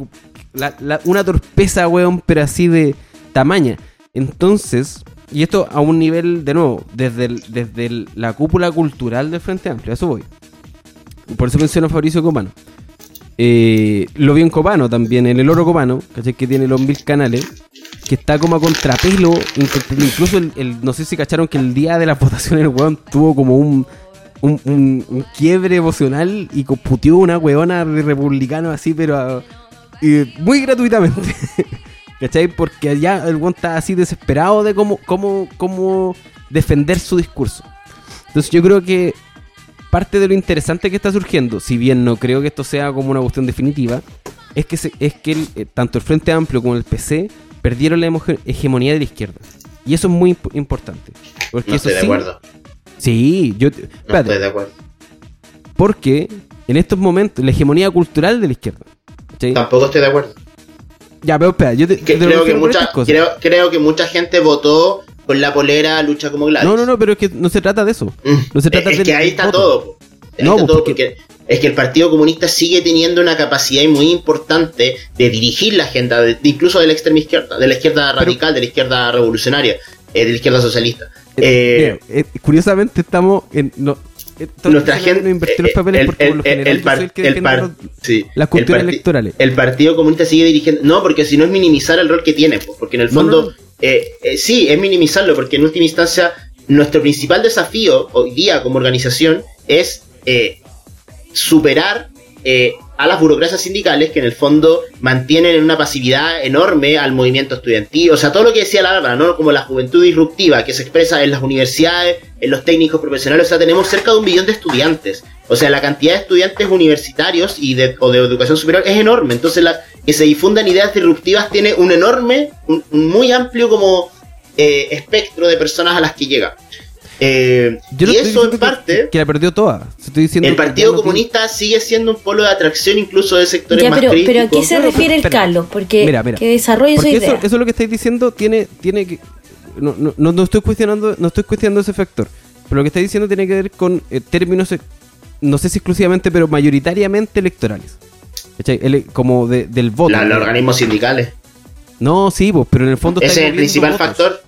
la- la- una torpeza, weón, pero así de tamaña. Entonces, y esto a un nivel, de nuevo, desde, desde la cúpula cultural del Frente Amplio, a eso voy. Por eso menciono a Fabricio Copano. Eh, lo vi en Copano también, en el Oro Copano, ¿cachai? Que tiene los mil canales. Que está como a contrapelo. inclu- Incluso el, no sé si cacharon que el día de la votación el weón tuvo como un, un, quiebre emocional y computió una weona de republicano así, pero muy gratuitamente. ¿Cachai? Porque allá el weón está así desesperado de cómo, cómo, cómo defender su discurso. Entonces yo creo que parte de lo interesante que está surgiendo, si bien no creo que esto sea como una cuestión definitiva, es que, se- es que el- eh, tanto el Frente Amplio como el PC perdieron la hegemonía de la izquierda. Y eso es muy imp- importante. Porque No eso estoy de acuerdo. Sí, yo... No espérate, estoy de acuerdo. porque en estos momentos la hegemonía cultural de la izquierda. Tampoco estoy de acuerdo. Ya, pero espera, yo te, Que te lo creo, que mucha, creo, creo que mucha gente votó con la polera lucha como Gladys. No, no, no, pero es que no se trata de eso. Mm. No se trata es, que ahí está voto. todo. Ahí No, está pues, todo porque- porque... es que el Partido Comunista sigue teniendo una capacidad muy importante de dirigir la agenda, de- incluso de la extrema izquierda, de la izquierda radical, de la izquierda revolucionaria, eh, de la izquierda socialista. Eh, Mira, eh, curiosamente estamos en... No, eh, nuestra esto se gente invertir los eh, papeles el- porque por lo el- general el yo par- soy el que el defiende par- los- sí, las cuestiones electorales. El Partido Comunista sigue dirigiendo. No, porque si no es minimizar el rol que tiene, porque en el fondo. no, no. eh, eh, sí, es minimizarlo, porque en última instancia, nuestro principal desafío hoy día como organización es eh, superar eh, a las burocracias sindicales que en el fondo mantienen en una pasividad enorme al movimiento estudiantil. O sea, todo lo que decía la ¿no? Como la juventud disruptiva que se expresa en las universidades, en los técnicos profesionales. O sea, tenemos cerca de un millón de estudiantes. O sea, la cantidad de estudiantes universitarios y de, o de educación superior es enorme. Entonces, la, que se difundan ideas disruptivas tiene un enorme, un, un muy amplio como eh, espectro de personas a las que llega. Eh, Yo no y eso en diciendo que- parte, Que, la perdió toda. Estoy diciendo el Partido no tiene- Comunista sigue siendo un polo de atracción incluso de sectores Ya, más pero, críticos. pero ¿a qué se refiere el espera. Carlos? Porque Mira, mira. que desarrolle su idea. eso, eso es lo que estáis diciendo tiene, tiene que. No, no, no, estoy cuestionando, no estoy cuestionando ese factor. Pero lo que estáis diciendo tiene que ver con eh, términos, eh, no sé si exclusivamente, pero mayoritariamente electorales. Como de- del voto. La- los organismos sindicales. No, sí, pues, pero en el fondo Ese es el principal votos. factor.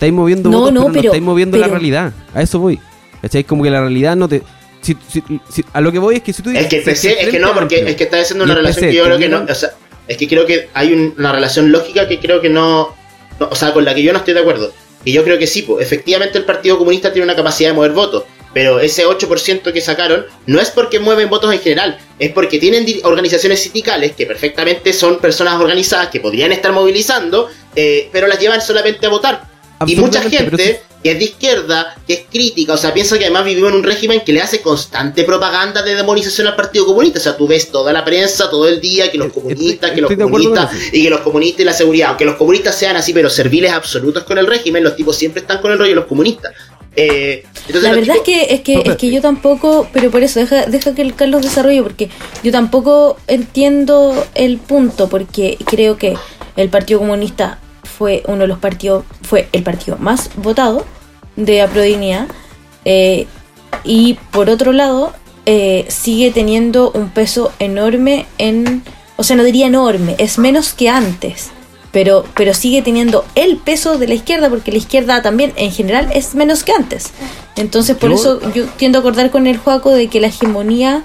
Estáis moviendo No, votos, no, pero, no estáis moviendo la realidad. A eso voy. ¿Cachai? Como que la realidad no te. si- si- si- a lo que voy es que si tú Es que el PC, es que no, porque Amplio es que está haciendo una el relación PC que yo creo que no. O sea, es que creo que hay un- una relación lógica que creo que no, no- O sea, con la que yo no estoy de acuerdo. Y yo creo que sí, pues, efectivamente el Partido Comunista tiene una capacidad de mover votos. Pero ese 8% que sacaron no es porque mueven votos en general, es porque tienen organizaciones sindicales que perfectamente son personas organizadas que podrían estar movilizando, eh, pero las llevan solamente a votar. Y mucha gente que es de izquierda, que es crítica, o sea, piensa que además vivimos en un régimen que le hace constante propaganda de demonización al Partido Comunista. O sea, tú ves toda la prensa todo el día que los comunistas, que los comunistas, y que los comunistas y la seguridad, aunque los comunistas sean así, pero serviles absolutos con el régimen, los tipos siempre están con el rollo de los comunistas. Eh, entonces La verdad es que, es que, es que yo tampoco, pero por eso, deja, deja que el Carlos desarrolle, porque yo tampoco entiendo el punto, porque creo que el Partido Comunista fue uno de los partidos, fue el partido más votado de Aprodignidad, eh, y por otro lado, eh, sigue teniendo un peso enorme en, o sea, no diría enorme, es menos que antes. Pero, pero sigue teniendo el peso de la izquierda, porque la izquierda también en general es menos que antes. Entonces, por Yo- eso yo tiendo a acordar con el Juaco de que la hegemonía.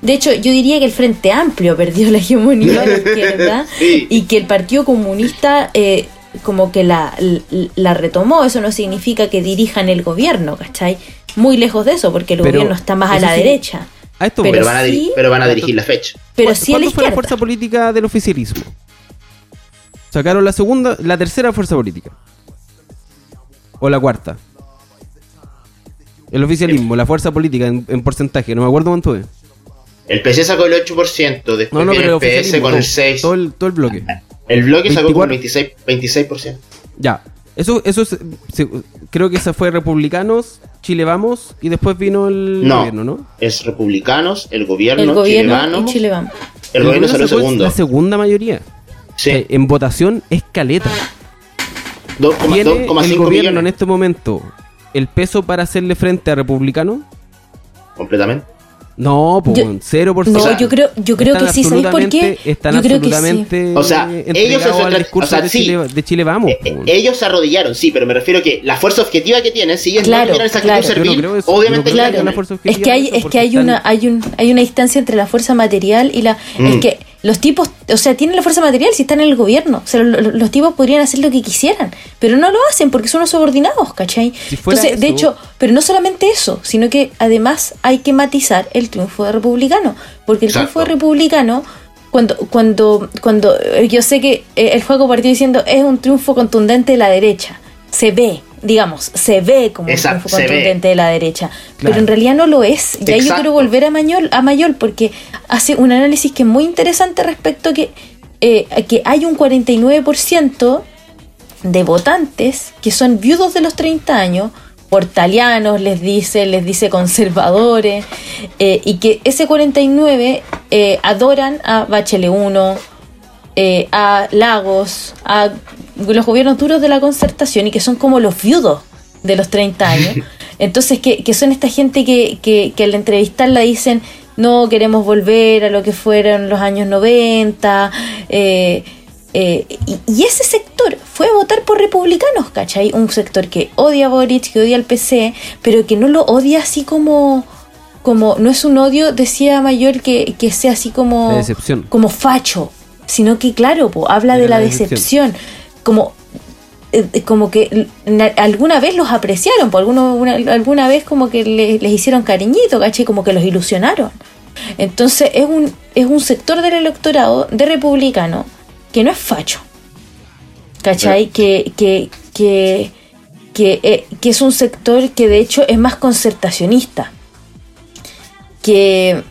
De hecho, yo diría que el Frente Amplio perdió la hegemonía de la izquierda Sí. y que el Partido Comunista eh, como que la, la, la retomó. Eso no significa que dirijan el gobierno, ¿cachai? Muy lejos de eso, porque el Pero gobierno está más a la sí, derecha. A esto pero pero, voy. van a sí- pero van a dirigir la fecha. Pero ¿Cuál- sí a la ¿Cuándo fue la fuerza política del oficialismo? Sacaron la segunda, la tercera fuerza política. O la cuarta. El oficialismo, la fuerza política en, en porcentaje, no me acuerdo cuánto es. El PC sacó el 8%, después No, no, viene pero el el PS con el 6%. todo el, todo el bloque. El bloque sacó como el 24. 26%. 26%. Ya. Eso, eso es, se- creo que esa fue Republicanos, Chile Vamos y después vino el No. gobierno, ¿no? Es republicanos, el gobierno, El gobierno chilevano, y Chile Vamos. El gobierno salió segundo. La segunda mayoría. Sí, O sea, en votación es caleta. 2,5 ¿Tiene el gobierno millones. en este momento el peso para hacerle frente a Republicano? Completamente. No, pues Yo- 0%. No, O sea, yo creo, yo creo que sí, ¿sabéis por qué? absolutamente- Están yo creo que sí. absolutamente O sea, ellos al discurso o sea, de, sí. Chile, de Chile Vamos. Eh, ellos se arrodillaron, sí, pero me refiero que la fuerza objetiva que tienen, si ellos Claro, no tuvieran esa actitud claro. Yo no eso, obviamente yo no creo que que la la ganan. fuerza Es que hay, es que hay están- una, hay un, hay una distancia entre la fuerza material y la, Mm. es que los tipos, o sea, tienen la fuerza material si están en el gobierno. O sea, lo- lo- los, tipos podrían hacer lo que quisieran, pero no lo hacen porque son los subordinados, ¿cachai? Si Entonces, de eso- hecho, pero no solamente eso, sino que además hay que matizar el triunfo de republicano, porque el Exacto. triunfo de republicano, cuando, cuando, cuando yo sé que eh, el juego partió diciendo es un triunfo contundente de la derecha, se ve, digamos, se ve como Exacto, un triunfo contundente de la derecha, pero en realidad no lo es. Y ahí yo Exacto. quiero volver a Mayol, a Mayol porque hace un análisis que es muy interesante respecto a que, eh, a que hay un 49% de votantes que son viudos de los 30 años, portalianos, les dice, les dice conservadores, eh, y que ese 49 eh, adoran a Bachelet 1, eh, a Lagos, a los gobiernos duros de la concertación y que son como los viudos de los 30 años. Entonces, que, que son esta gente que, que, que al entrevistarla dicen, no queremos volver a lo que fueron los años 90. eh, eh, y, y ese sector fue a votar por republicanos, ¿cachai? Un sector que odia a Boric, que odia al PC, pero que no lo odia así como... como no es un odio, decía Mayor, que, que sea así como decepción. como facho, sino que claro, po, habla de la la decepción, como eh, eh, como que na- alguna vez los apreciaron, po, alguno, una- alguna vez como que le- les hicieron cariñito, ¿cachai? Como que los ilusionaron. Entonces es un, es un sector del electorado de republicano que no es facho, ¿cachai? Que, que, que, que, eh, que es un sector que de hecho es más concertacionista que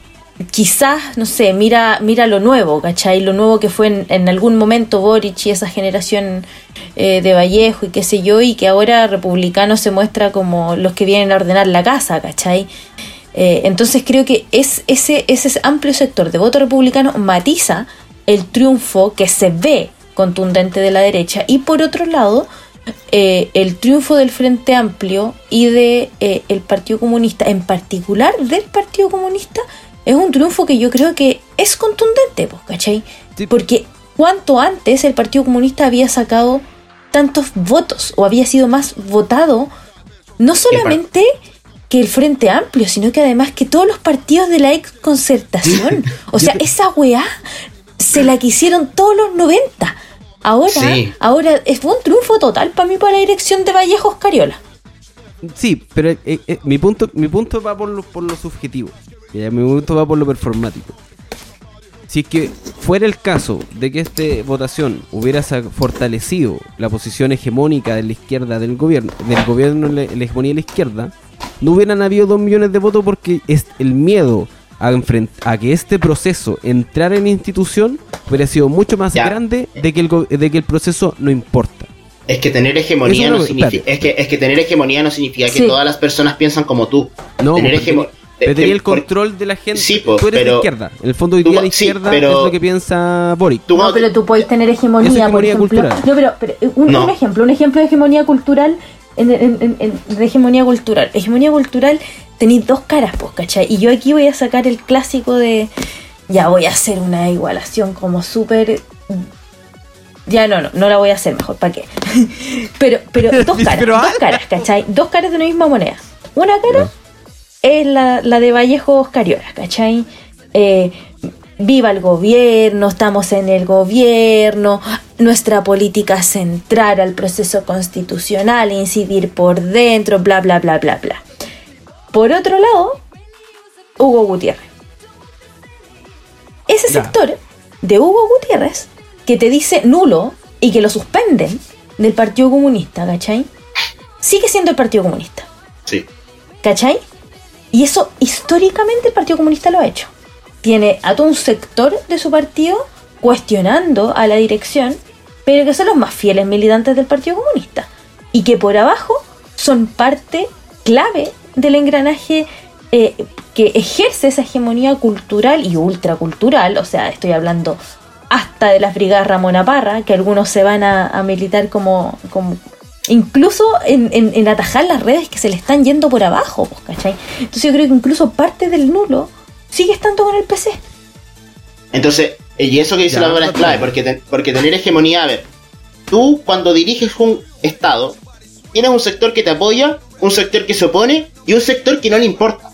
quizás, no sé, mira, mira lo nuevo, ¿cachai? Lo nuevo que fue en, en algún momento Boric y esa generación eh, de Vallejo y qué sé yo, y que ahora republicano se muestra como los que vienen a ordenar la casa, ¿cachai? Eh, entonces creo que es ese, ese amplio sector de voto republicano matiza el triunfo que se ve contundente de la derecha y por otro lado eh, el triunfo del Frente Amplio y de el Partido Comunista, en particular del Partido Comunista, es un triunfo que yo creo que es contundente, pues, ¿cachai? Sí. Porque cuanto antes el Partido Comunista había sacado tantos votos o había sido más votado, no solamente que el Frente Amplio, sino que además que todos los partidos de la ex concertación. O sea, esa weá se la quisieron todos los 90. Ahora, Sí. ahora es fue un triunfo total para mí para la dirección de Vallejos Cariola. Sí, pero eh, eh, mi punto mi punto va por lo, por lo subjetivo. Ya, mi punto va por lo performático. Si es que fuera el caso de que esta votación hubiera fortalecido la posición hegemónica de la izquierda del gobierno, del gobierno, la, hegemonía de la izquierda, no hubieran habido dos millones de votos porque es el miedo a, enfrent- a que este proceso entrara en institución hubiera sido mucho más Ya. grande de que, el de que el proceso no importa. Es que tener hegemonía no no- significa. Es que, es que tener hegemonía no significa que Sí. todas las personas piensan como tú. No, tener Pero eh, tenía el por- control de la gente. Sí, po, tú eres de pero- izquierda. En el fondo, hoy Tú- día la sí, izquierda pero- es lo que piensa Boric. tú No, pero tú podés tener hegemonía, por ejemplo. cultural. No, pero, pero, eh, un, No. un ejemplo, un ejemplo de hegemonía cultural en, en- en- en- de hegemonía cultural. Hegemonía cultural tenéis dos caras, pues, ¿cachai? Y yo aquí voy a sacar el clásico de ya voy a hacer una igualación como súper ya no, no, no la voy a hacer mejor, ¿para qué? pero, pero dos caras, dos caras, ¿cachai? Dos caras de una misma moneda. Una cara es la, la de Vallejo Cariola, ¿cachai? Eh, viva el gobierno, estamos en el gobierno, nuestra política es entrar al proceso constitucional, incidir por dentro, bla, bla, bla, bla, bla. Por otro lado, Hugo Gutiérrez. Ese Ya. sector de Hugo Gutiérrez que te dice nulo y que lo suspenden del Partido Comunista, ¿cachai? Sigue siendo el Partido Comunista. Sí. ¿Cachai? Y eso históricamente el Partido Comunista lo ha hecho. Tiene a todo un sector de su partido cuestionando a la dirección, pero que son los más fieles militantes del Partido Comunista. Y que por abajo son parte clave del engranaje eh, que ejerce esa hegemonía cultural y ultracultural. O sea, estoy hablando hasta de las brigadas Ramona Parra, que algunos se van a, a militar como, como incluso en, en- en atajar las redes que se le están yendo por abajo, pues, ¿cachai? Entonces yo creo que incluso parte del nulo sigue estando con el PC. Entonces, eh, y eso que dice Ya, la buena es clave, porque, te- porque tener hegemonía, a ver, tú cuando diriges un estado, tienes un sector que te apoya, un sector que se opone y un sector que no le importa.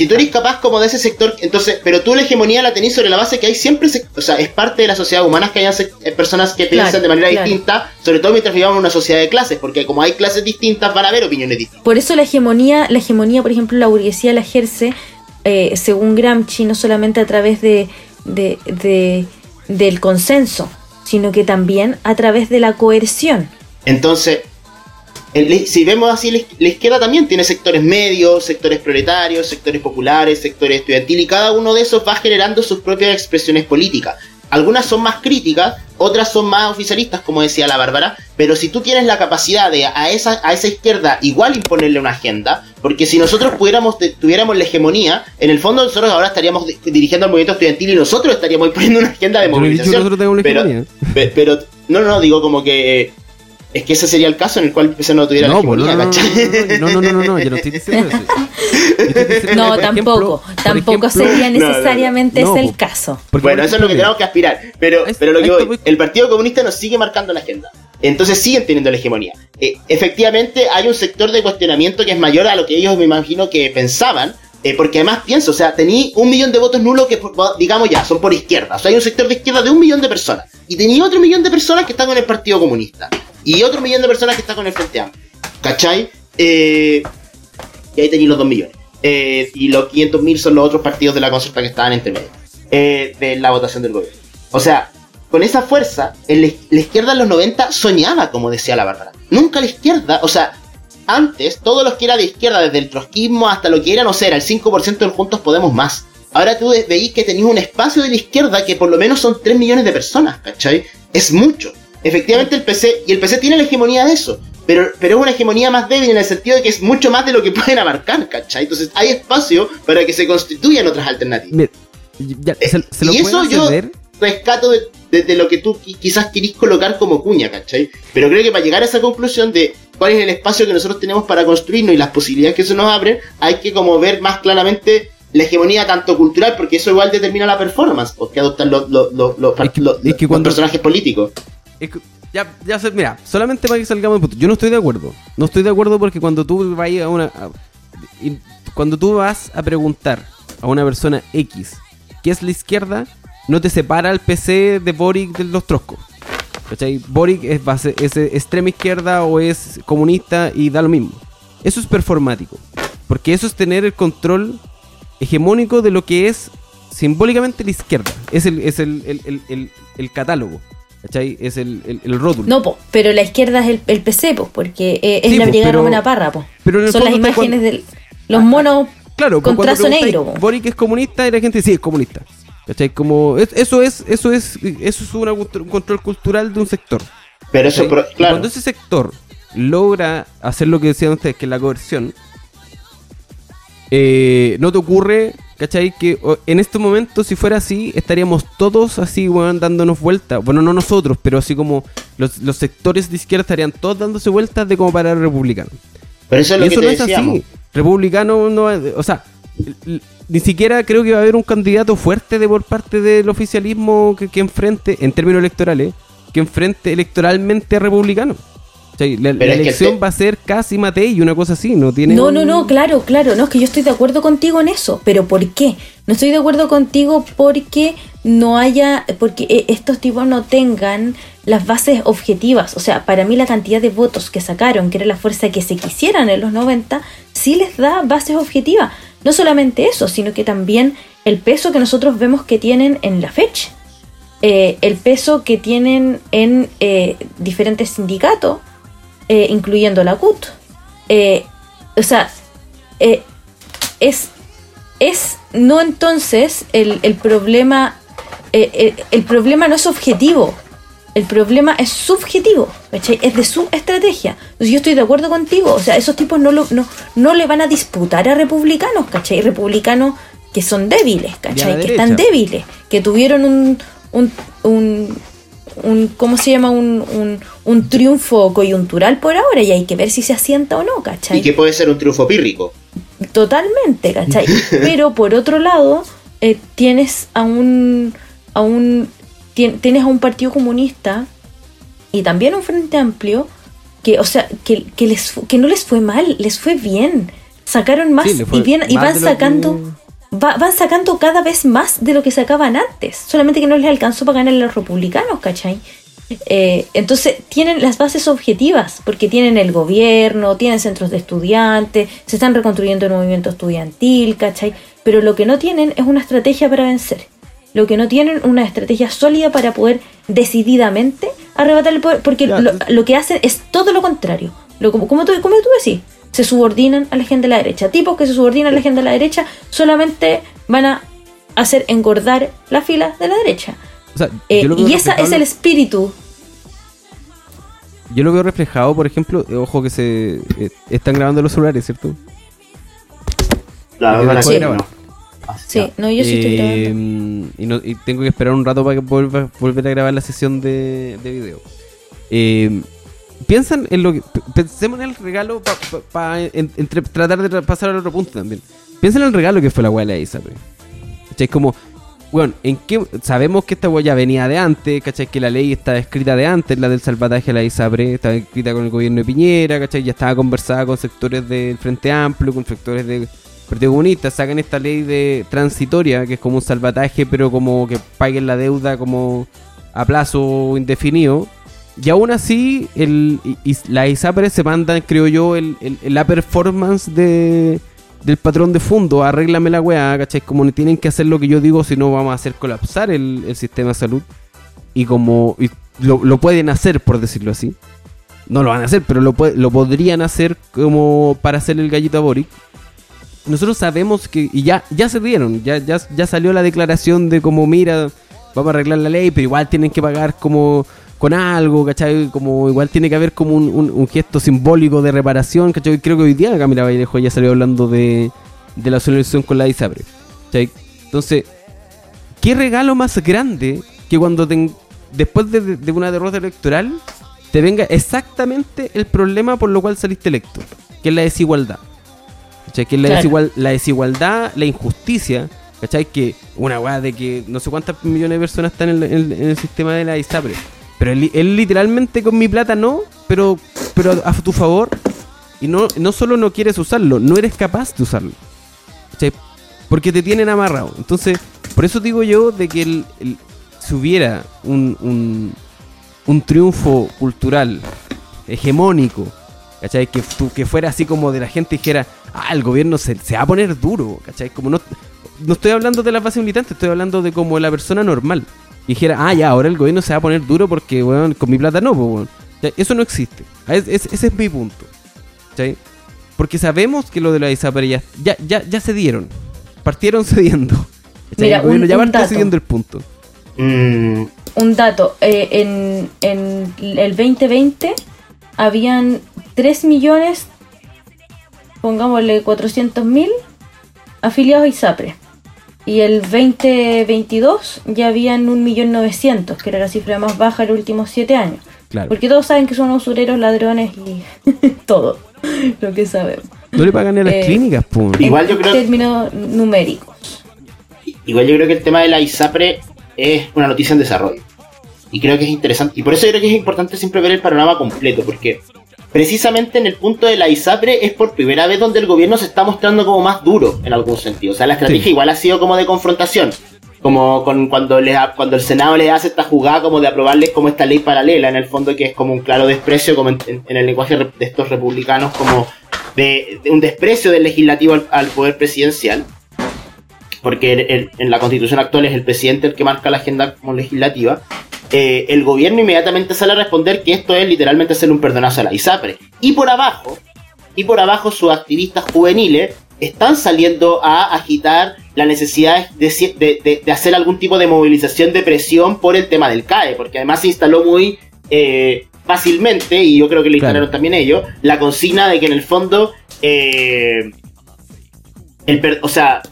Si tú eres capaz como de ese sector, entonces, pero tú la hegemonía la tenés sobre la base que hay siempre, o sea, es parte de la sociedad humana que haya se- eh, personas que Claro, piensan de manera claro. distinta, sobre todo mientras vivamos en una sociedad de clases, porque como hay clases distintas van a haber opiniones distintas. Por eso la hegemonía, la hegemonía, por ejemplo, la burguesía la ejerce, eh, según Gramsci, no solamente a través de, de- de- del consenso, sino que también a través de la coerción. Entonces, si vemos así, la iz- la izquierda también tiene sectores medios, sectores proletarios, sectores populares, sectores estudiantiles, y cada uno de esos va generando sus propias expresiones políticas. Algunas son más críticas, otras son más oficialistas, como decía la Bárbara, pero si tú tienes la capacidad de a esa, a esa izquierda igual imponerle una agenda, porque si nosotros pudiéramos, tuviéramos la hegemonía, en el fondo nosotros ahora estaríamos di- dirigiendo al movimiento estudiantil y nosotros estaríamos imponiendo una agenda de movilización. pero, pero, no, no, no, digo como que eh, es que ese sería el caso en el cual el PC no tuviera No, la no, hegemonía, no, ¿cachai? no, no, no, no, no, no, yo no estoy diciendo eso. Estoy diciendo No, tampoco, ejemplo- tampoco ejemplo- sería no, no, no. necesariamente No, ese el po. caso. porque, Bueno, eso es lo que tenemos que aspirar. Pero, Es- pero lo que voy, voy- el Partido Comunista nos sigue marcando la agenda. Entonces siguen teniendo la hegemonía. Eh, efectivamente, hay un sector de cuestionamiento que es mayor a lo que ellos me imagino que pensaban. Eh, porque además pienso, o sea, tení un millón de votos nulos que, digamos ya, son por izquierda. O sea, hay un sector de izquierda de un millón de personas. Y tenía otro millón de personas que están con el Partido Comunista. Y otro millón de personas que están con el Frente Amplio. ¿Cachai? Eh, y ahí tenéis los 2 millones. Eh, y los 500 mil son los otros partidos de la consulta que estaban entre medio. eh, de la votación del gobierno. O sea, con esa fuerza, la izquierda en los 90 soñaba, como decía la Bárbara. Nunca la izquierda, o sea, antes, todos los que era de izquierda, desde el trotskismo hasta lo que era, no sé, era el 5% del Juntos Podemos Más. Ahora tú ve- veis que tenéis un espacio de la izquierda que por lo menos son 3 millones de personas, ¿cachai? Es mucho. Efectivamente el PC, y el PC tiene la hegemonía de eso, pero, pero es una hegemonía más débil en el sentido de que es mucho más de lo que pueden abarcar, ¿cachai? Entonces hay espacio para que se constituyan otras alternativas. Mira, ya, se, se lo y eso yo rescato de, de- de lo que tú qui- quizás querís colocar como cuña, ¿cachai? Pero creo que para llegar a esa conclusión de cuál es el espacio que nosotros tenemos para construirnos y las posibilidades que eso nos abren, hay que como ver más claramente la hegemonía tanto cultural, porque eso igual determina la performance, porque adoptan los, los, los, los, Es que- los- es que los cuando- personajes políticos. Es que- ya, ya mira, solamente para que salgamos de punto. Yo no estoy de acuerdo. No estoy de acuerdo porque cuando tú vas a una. a- y- cuando tú vas a preguntar a una persona X qué es la izquierda, no te separa el PC de Boric de los troscos. ¿Cachai? Boric es, base, es extrema izquierda o es comunista y da lo mismo. Eso es performático. Porque eso es tener el control hegemónico de lo que es simbólicamente la izquierda. Es el, es el, el, el, el- el catálogo. ¿Cachai? Es el, rótulo. No, po, pero la izquierda es el, PC, po, porque eh, es Sí, la po, Brigada Romana Parra, po. pero Son las imágenes cuando- de los monos Claro, con trazo negro. Boric es comunista y la gente sí es comunista. ¿Cachai? Como es- eso es eso es eso es una un control cultural de un sector. Pero eso, claro. Cuando ese sector logra hacer lo que decían ustedes, que es la coerción, eh, no te ocurre, ¿cachai? Que en este momento, si fuera así, estaríamos todos así, weón, dándonos vueltas. Bueno, no nosotros, pero así como los, los sectores de izquierda estarían todos dándose vueltas de como para republicanos. Pero eso es Y lo que eso te no es así. Republicano no o sea, ni siquiera creo que va a haber un candidato fuerte de por parte del oficialismo que, que enfrente, en términos electorales, que enfrente electoralmente a republicano. O sea, la, elección te- va a ser casi Matei, una cosa así, no tiene No, un- no, no, claro, claro, no, es que yo estoy de acuerdo contigo en eso, pero ¿por qué? No estoy de acuerdo contigo porque no haya, porque eh, estos tipos no tengan las bases objetivas, o sea, para mí la cantidad de votos que sacaron, que era la fuerza que se quisieran en los 90, sí les da bases objetivas. No solamente eso, sino que también el peso que nosotros vemos que tienen en la fecha, eh, el peso que tienen en eh, diferentes sindicatos, eh, incluyendo la CUT. O sea, es, es no entonces el, el problema, el problema no es objetivo, el problema es subjetivo, ¿cachai? Es de su estrategia. Entonces yo estoy de acuerdo contigo, o sea, esos tipos no, lo, no, no le van a disputar a republicanos, ¿cachai? Republicanos que son débiles, ¿cachai? Que están débiles, que tuvieron un, un, un, un ¿cómo se llama? Un, un, un triunfo coyuntural por ahora y hay que ver si se asienta o no, ¿cachai? Y que puede ser un triunfo pírrico. Totalmente, ¿cachai? Pero por otro lado, eh, tienes a un, a un tienes a un partido comunista y también un frente amplio que, o sea, que, que les que no les fue mal, les fue bien. sacaron más Sí, y, bien, y más van sacando que- va- van sacando cada vez más de lo que sacaban antes. Solamente que no les alcanzó para ganar a los republicanos, ¿cachai? Eh, entonces tienen las bases objetivas, porque tienen el gobierno, tienen centros de estudiantes, se están reconstruyendo el movimiento estudiantil, ¿cachai? Pero lo que no tienen es una estrategia para vencer. Lo que no tienen una estrategia sólida para poder decididamente arrebatar el poder, porque Ya, lo, que hacen es todo lo contrario. Lo, como, como tú, como tú decís, se subordinan a la gente de la derecha. Tipos que se subordinan a la gente de la derecha solamente van a hacer engordar la fila de la derecha. O sea, Eh, y ese es el espíritu. Yo lo veo reflejado, por ejemplo, eh, ojo que se eh, están grabando los celulares, ¿cierto? La Sí. no. Ah, Sí, no, yo sí estoy Eh, grabando. y, no- y tengo que esperar un rato para que vuelva, volver a grabar la sesión de, de video. Eh, piensan en lo que. Pensemos en el regalo para tratar de pasar al otro punto también. Piensen en el regalo que fue la weá de la Isa, pues. ¿Cachai? Como, bueno, ¿en qué? Sabemos que esta weá ya venía de antes, ¿cachai? Que la ley estaba escrita de antes, la del salvataje a la ISAPRE, estaba escrita con el gobierno de Piñera, ¿cachai? Ya estaba conversada con sectores del Frente Amplio, con sectores del Comunista, sacan esta ley de transitoria, que es como un salvataje, pero como que paguen la deuda como a plazo indefinido. Y aún así, el, y, y la ISAPRE se mandan, creo yo, el, la performance de, del patrón de fondo. Arréglame la weá, ¿cachai? Como tienen que hacer lo que yo digo, si no vamos a hacer colapsar el, el sistema de salud. Y como lo, lo pueden hacer, por decirlo así. No lo van a hacer, pero lo, lo podrían hacer como para hacer el gallito a Boric. Nosotros sabemos que, y ya, ya se dieron, ya, ya, ya salió la declaración de como, mira, vamos a arreglar la ley, pero igual tienen que pagar como con algo, ¿cachai? Como igual tiene que haber como un, gesto simbólico de reparación, ¿cachai? Creo que hoy día Camila Vallejo ya salió hablando de, la solución con la ISAPRE, ¿cachai? Entonces, ¿qué regalo más grande que cuando te- después de, de una derrota electoral te venga exactamente el problema por lo cual saliste electo, que es la desigualdad? ¿Cachai? Que es la, Claro. desigual- la desigualdad, la injusticia, ¿cachai? Que una weá de que no sé cuántas millones de personas están en, el- en el- en el sistema de la ISAPRE. Pero él, él literalmente con mi plata no, pero, pero a tu favor. Y no, no solo no quieres usarlo, no eres capaz de usarlo. ¿cachai? Porque te tienen amarrado. Entonces, por eso digo yo de que el- el- si hubiera un, un, un triunfo cultural hegemónico, ¿cachai? Que, fuera así como de la gente dijera, ah, el gobierno se, se va a poner duro, ¿cachai? Como no, no estoy hablando de la base militante, estoy hablando de como la persona normal. Y dijera, ah, ya, ahora el gobierno se va a poner duro porque, weón, con mi plata no, pues, Eso no existe. Ah, es- es- ese es mi punto. ¿cachai? Porque sabemos que lo de la ISAPRE ya, ya, ya, ya se dieron. Partieron cediendo. Mira, el gobierno un- ya dato. cediendo el punto. Mm, Un dato, eh, en, en el 2020 habían 3 millones, pongámosle 400 mil afiliados a ISAPRE. Y el 2022 ya habían 1.900.000, que era la cifra más baja en los últimos 7 años. Claro. Porque todos saben que son usureros, ladrones y todo lo que sabemos. No le pagan a las Eh, clínicas, pues. Igual yo en creo- términos numéricos. Igual yo creo que el tema de la ISAPRE es una noticia en desarrollo. Y creo que es interesante. Y por eso creo que es importante siempre ver el panorama completo. Porque precisamente en el punto de la ISAPRE es por primera vez donde el gobierno se está mostrando como más duro en algún sentido. O sea, la estrategia Sí. igual ha sido como de confrontación. Como con cuando, les ha- cuando el Senado les hace esta jugada como de aprobarles como esta ley paralela, en el fondo que es como un claro desprecio, como en, en- el lenguaje de estos republicanos, como de, de un desprecio del legislativo al- al poder presidencial porque el- el- en la constitución actual es el presidente el que marca la agenda como legislativa, eh, el gobierno inmediatamente sale a responder que esto es literalmente hacerle un perdonazo a la ISAPRE. Y por abajo, y por abajo sus activistas juveniles están saliendo a agitar la necesidad de, ci- de- de- de hacer algún tipo de movilización de presión por el tema del CAE, porque además se instaló muy eh, fácilmente, y yo creo que lo Claro. instalaron también ellos, la consigna de que en el fondo, eh, el o sea,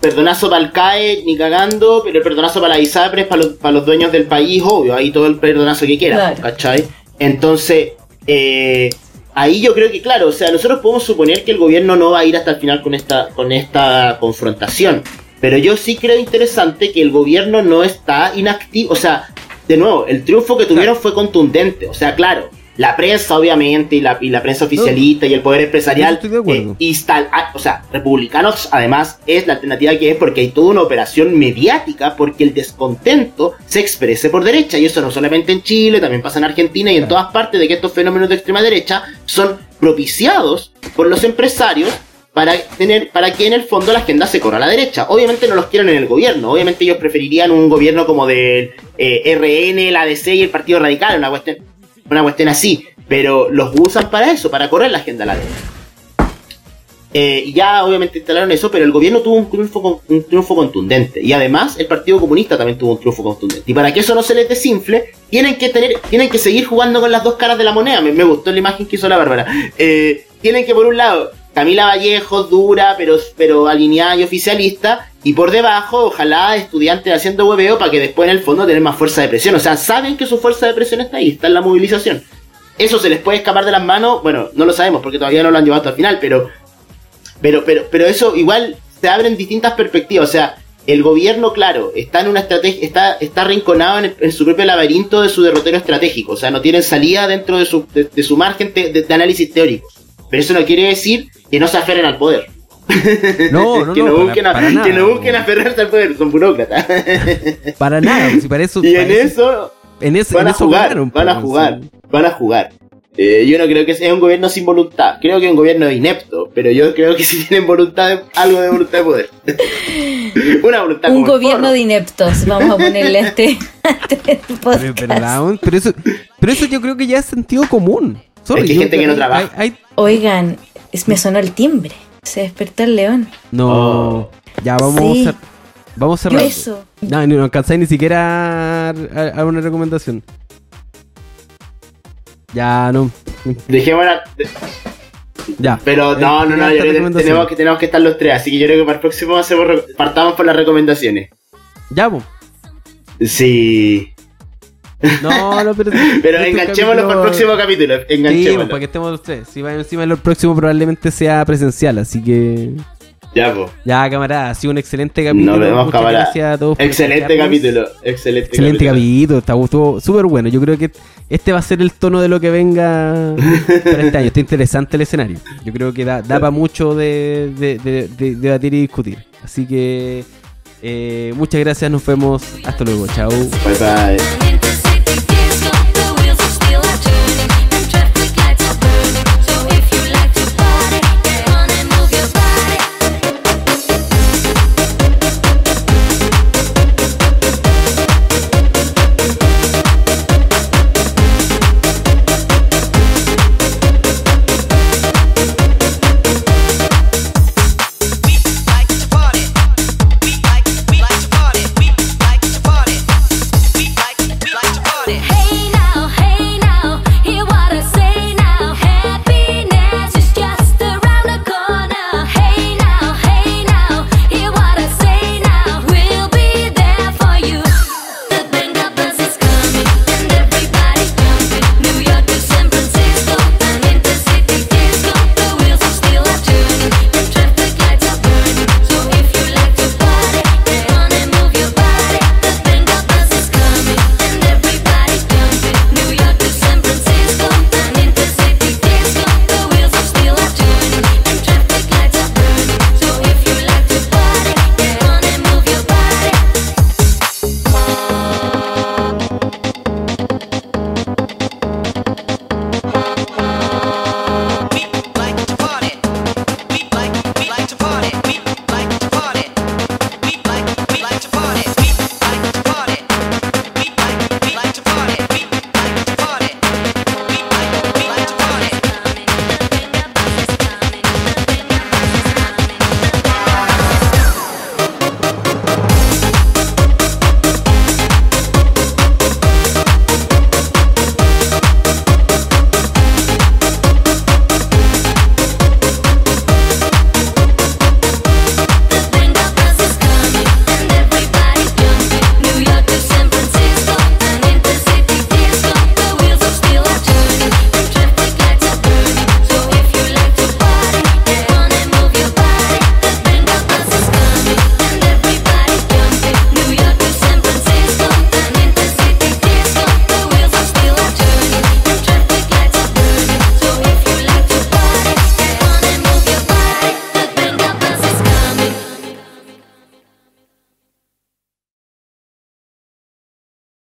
perdonazo para el CAE, ni cagando, pero el perdonazo para la ISAPRE es para los, para los dueños del país, obvio, ahí todo el perdonazo que quieran, Claro. ¿cachai? Entonces, eh, ahí yo creo que, claro, o sea, nosotros podemos suponer que el gobierno no va a ir hasta el final con esta, con esta confrontación, pero yo sí creo interesante que el gobierno no está inactivo, o sea, de nuevo, el triunfo que tuvieron fue contundente, o sea, claro, la prensa, obviamente, y la, y la prensa oficialista y el poder empresarial, estoy de acuerdo. eh, instal- ah, o sea, republicanos, además, es la alternativa que es porque hay toda una operación mediática porque el descontento se exprese por derecha. Y eso no solamente en Chile, también pasa en Argentina y en todas partes de que estos fenómenos de extrema derecha son propiciados por los empresarios para tener para que en el fondo la agenda se corra a la derecha. Obviamente no los quieren en el gobierno, obviamente ellos preferirían un gobierno como del eh, RN, la ADC y el Partido Radical, una cuestión, una cuestión así, pero los usan para eso, para correr la agenda la derecha. Eh, ya obviamente instalaron eso, pero el gobierno tuvo un triunfo, un triunfo contundente. Y además el Partido Comunista también tuvo un triunfo contundente. Y para que eso no se les desinfle, tienen que tener, tienen que seguir jugando con las dos caras de la moneda. Me, me gustó la imagen que hizo la Bárbara. Eh, tienen que por un lado, Camila Vallejo, dura, pero, pero alineada y oficialista. Y por debajo, ojalá estudiantes haciendo hueveo para que después en el fondo tener más fuerza de presión. O sea, saben que su fuerza de presión está ahí, está en la movilización. Eso se les puede escapar de las manos, bueno, no lo sabemos porque todavía no lo han llevado hasta el final, pero pero, pero, pero eso igual se abren distintas perspectivas. O sea, el gobierno, claro, está en una estrategia, está, está arrinconado en, en su propio laberinto de su derrotero estratégico. O sea, no tienen salida dentro de su, de, su margen de, de análisis teórico. Pero eso no quiere decir que no se aferren al poder. No, no, que, no, no para- busquen, a- para que nada, no busquen aferrarse al poder, son burócratas. Para nada, si para eso. y para en eso en ese- van en a eso jugar, ganaron, van a pues, jugar, sí. van a jugar. Eh, yo no creo que sea un gobierno sin voluntad, creo que es un gobierno inepto, pero yo creo que sí tienen voluntad, de- algo de voluntad de poder. Una voluntad Un gobierno de ineptos, vamos a ponerle a este, a este Pero es podcast. weón, pero eso, pero eso yo creo que ya es sentido común. Sorry, Es que hay gente que no hay- trabaja. hay- Oigan, es- me sonó el timbre. Se despertó el león. no, Oh. ya vamos Sí. a vamos a cerrar. eso. No, ni no alcanzáis ni siquiera a, a- una recomendación. Ya, no. Dejémosla- Ya. Pero Eh, no, no, no, yo creo que recomendación. tenemos que, tenemos que estar los tres, así que yo creo que para el próximo hacemos, partamos por las recomendaciones. Ya, po. Sí. No, no, pero. Pero este enganchémoslo para el capítulo- próximo capítulo, Sí, pues, enganchémoslo. para que estemos los tres. Si va encima, el próximo probablemente sea presencial, así que. Ya, pues. Ya, camarada, ha sido un excelente capítulo. Nos vemos, Muchas camarada. gracias a todos. Excelente capítulo, excelente, Excelente capítulo, está- estuvo súper bueno. Yo creo que este va a ser el tono de lo que venga para este año. Está interesante el escenario. Yo creo que da, da para mucho de, de- de- de debatir y discutir. Así que eh, muchas gracias, nos vemos. Hasta luego, chao. Bye bye.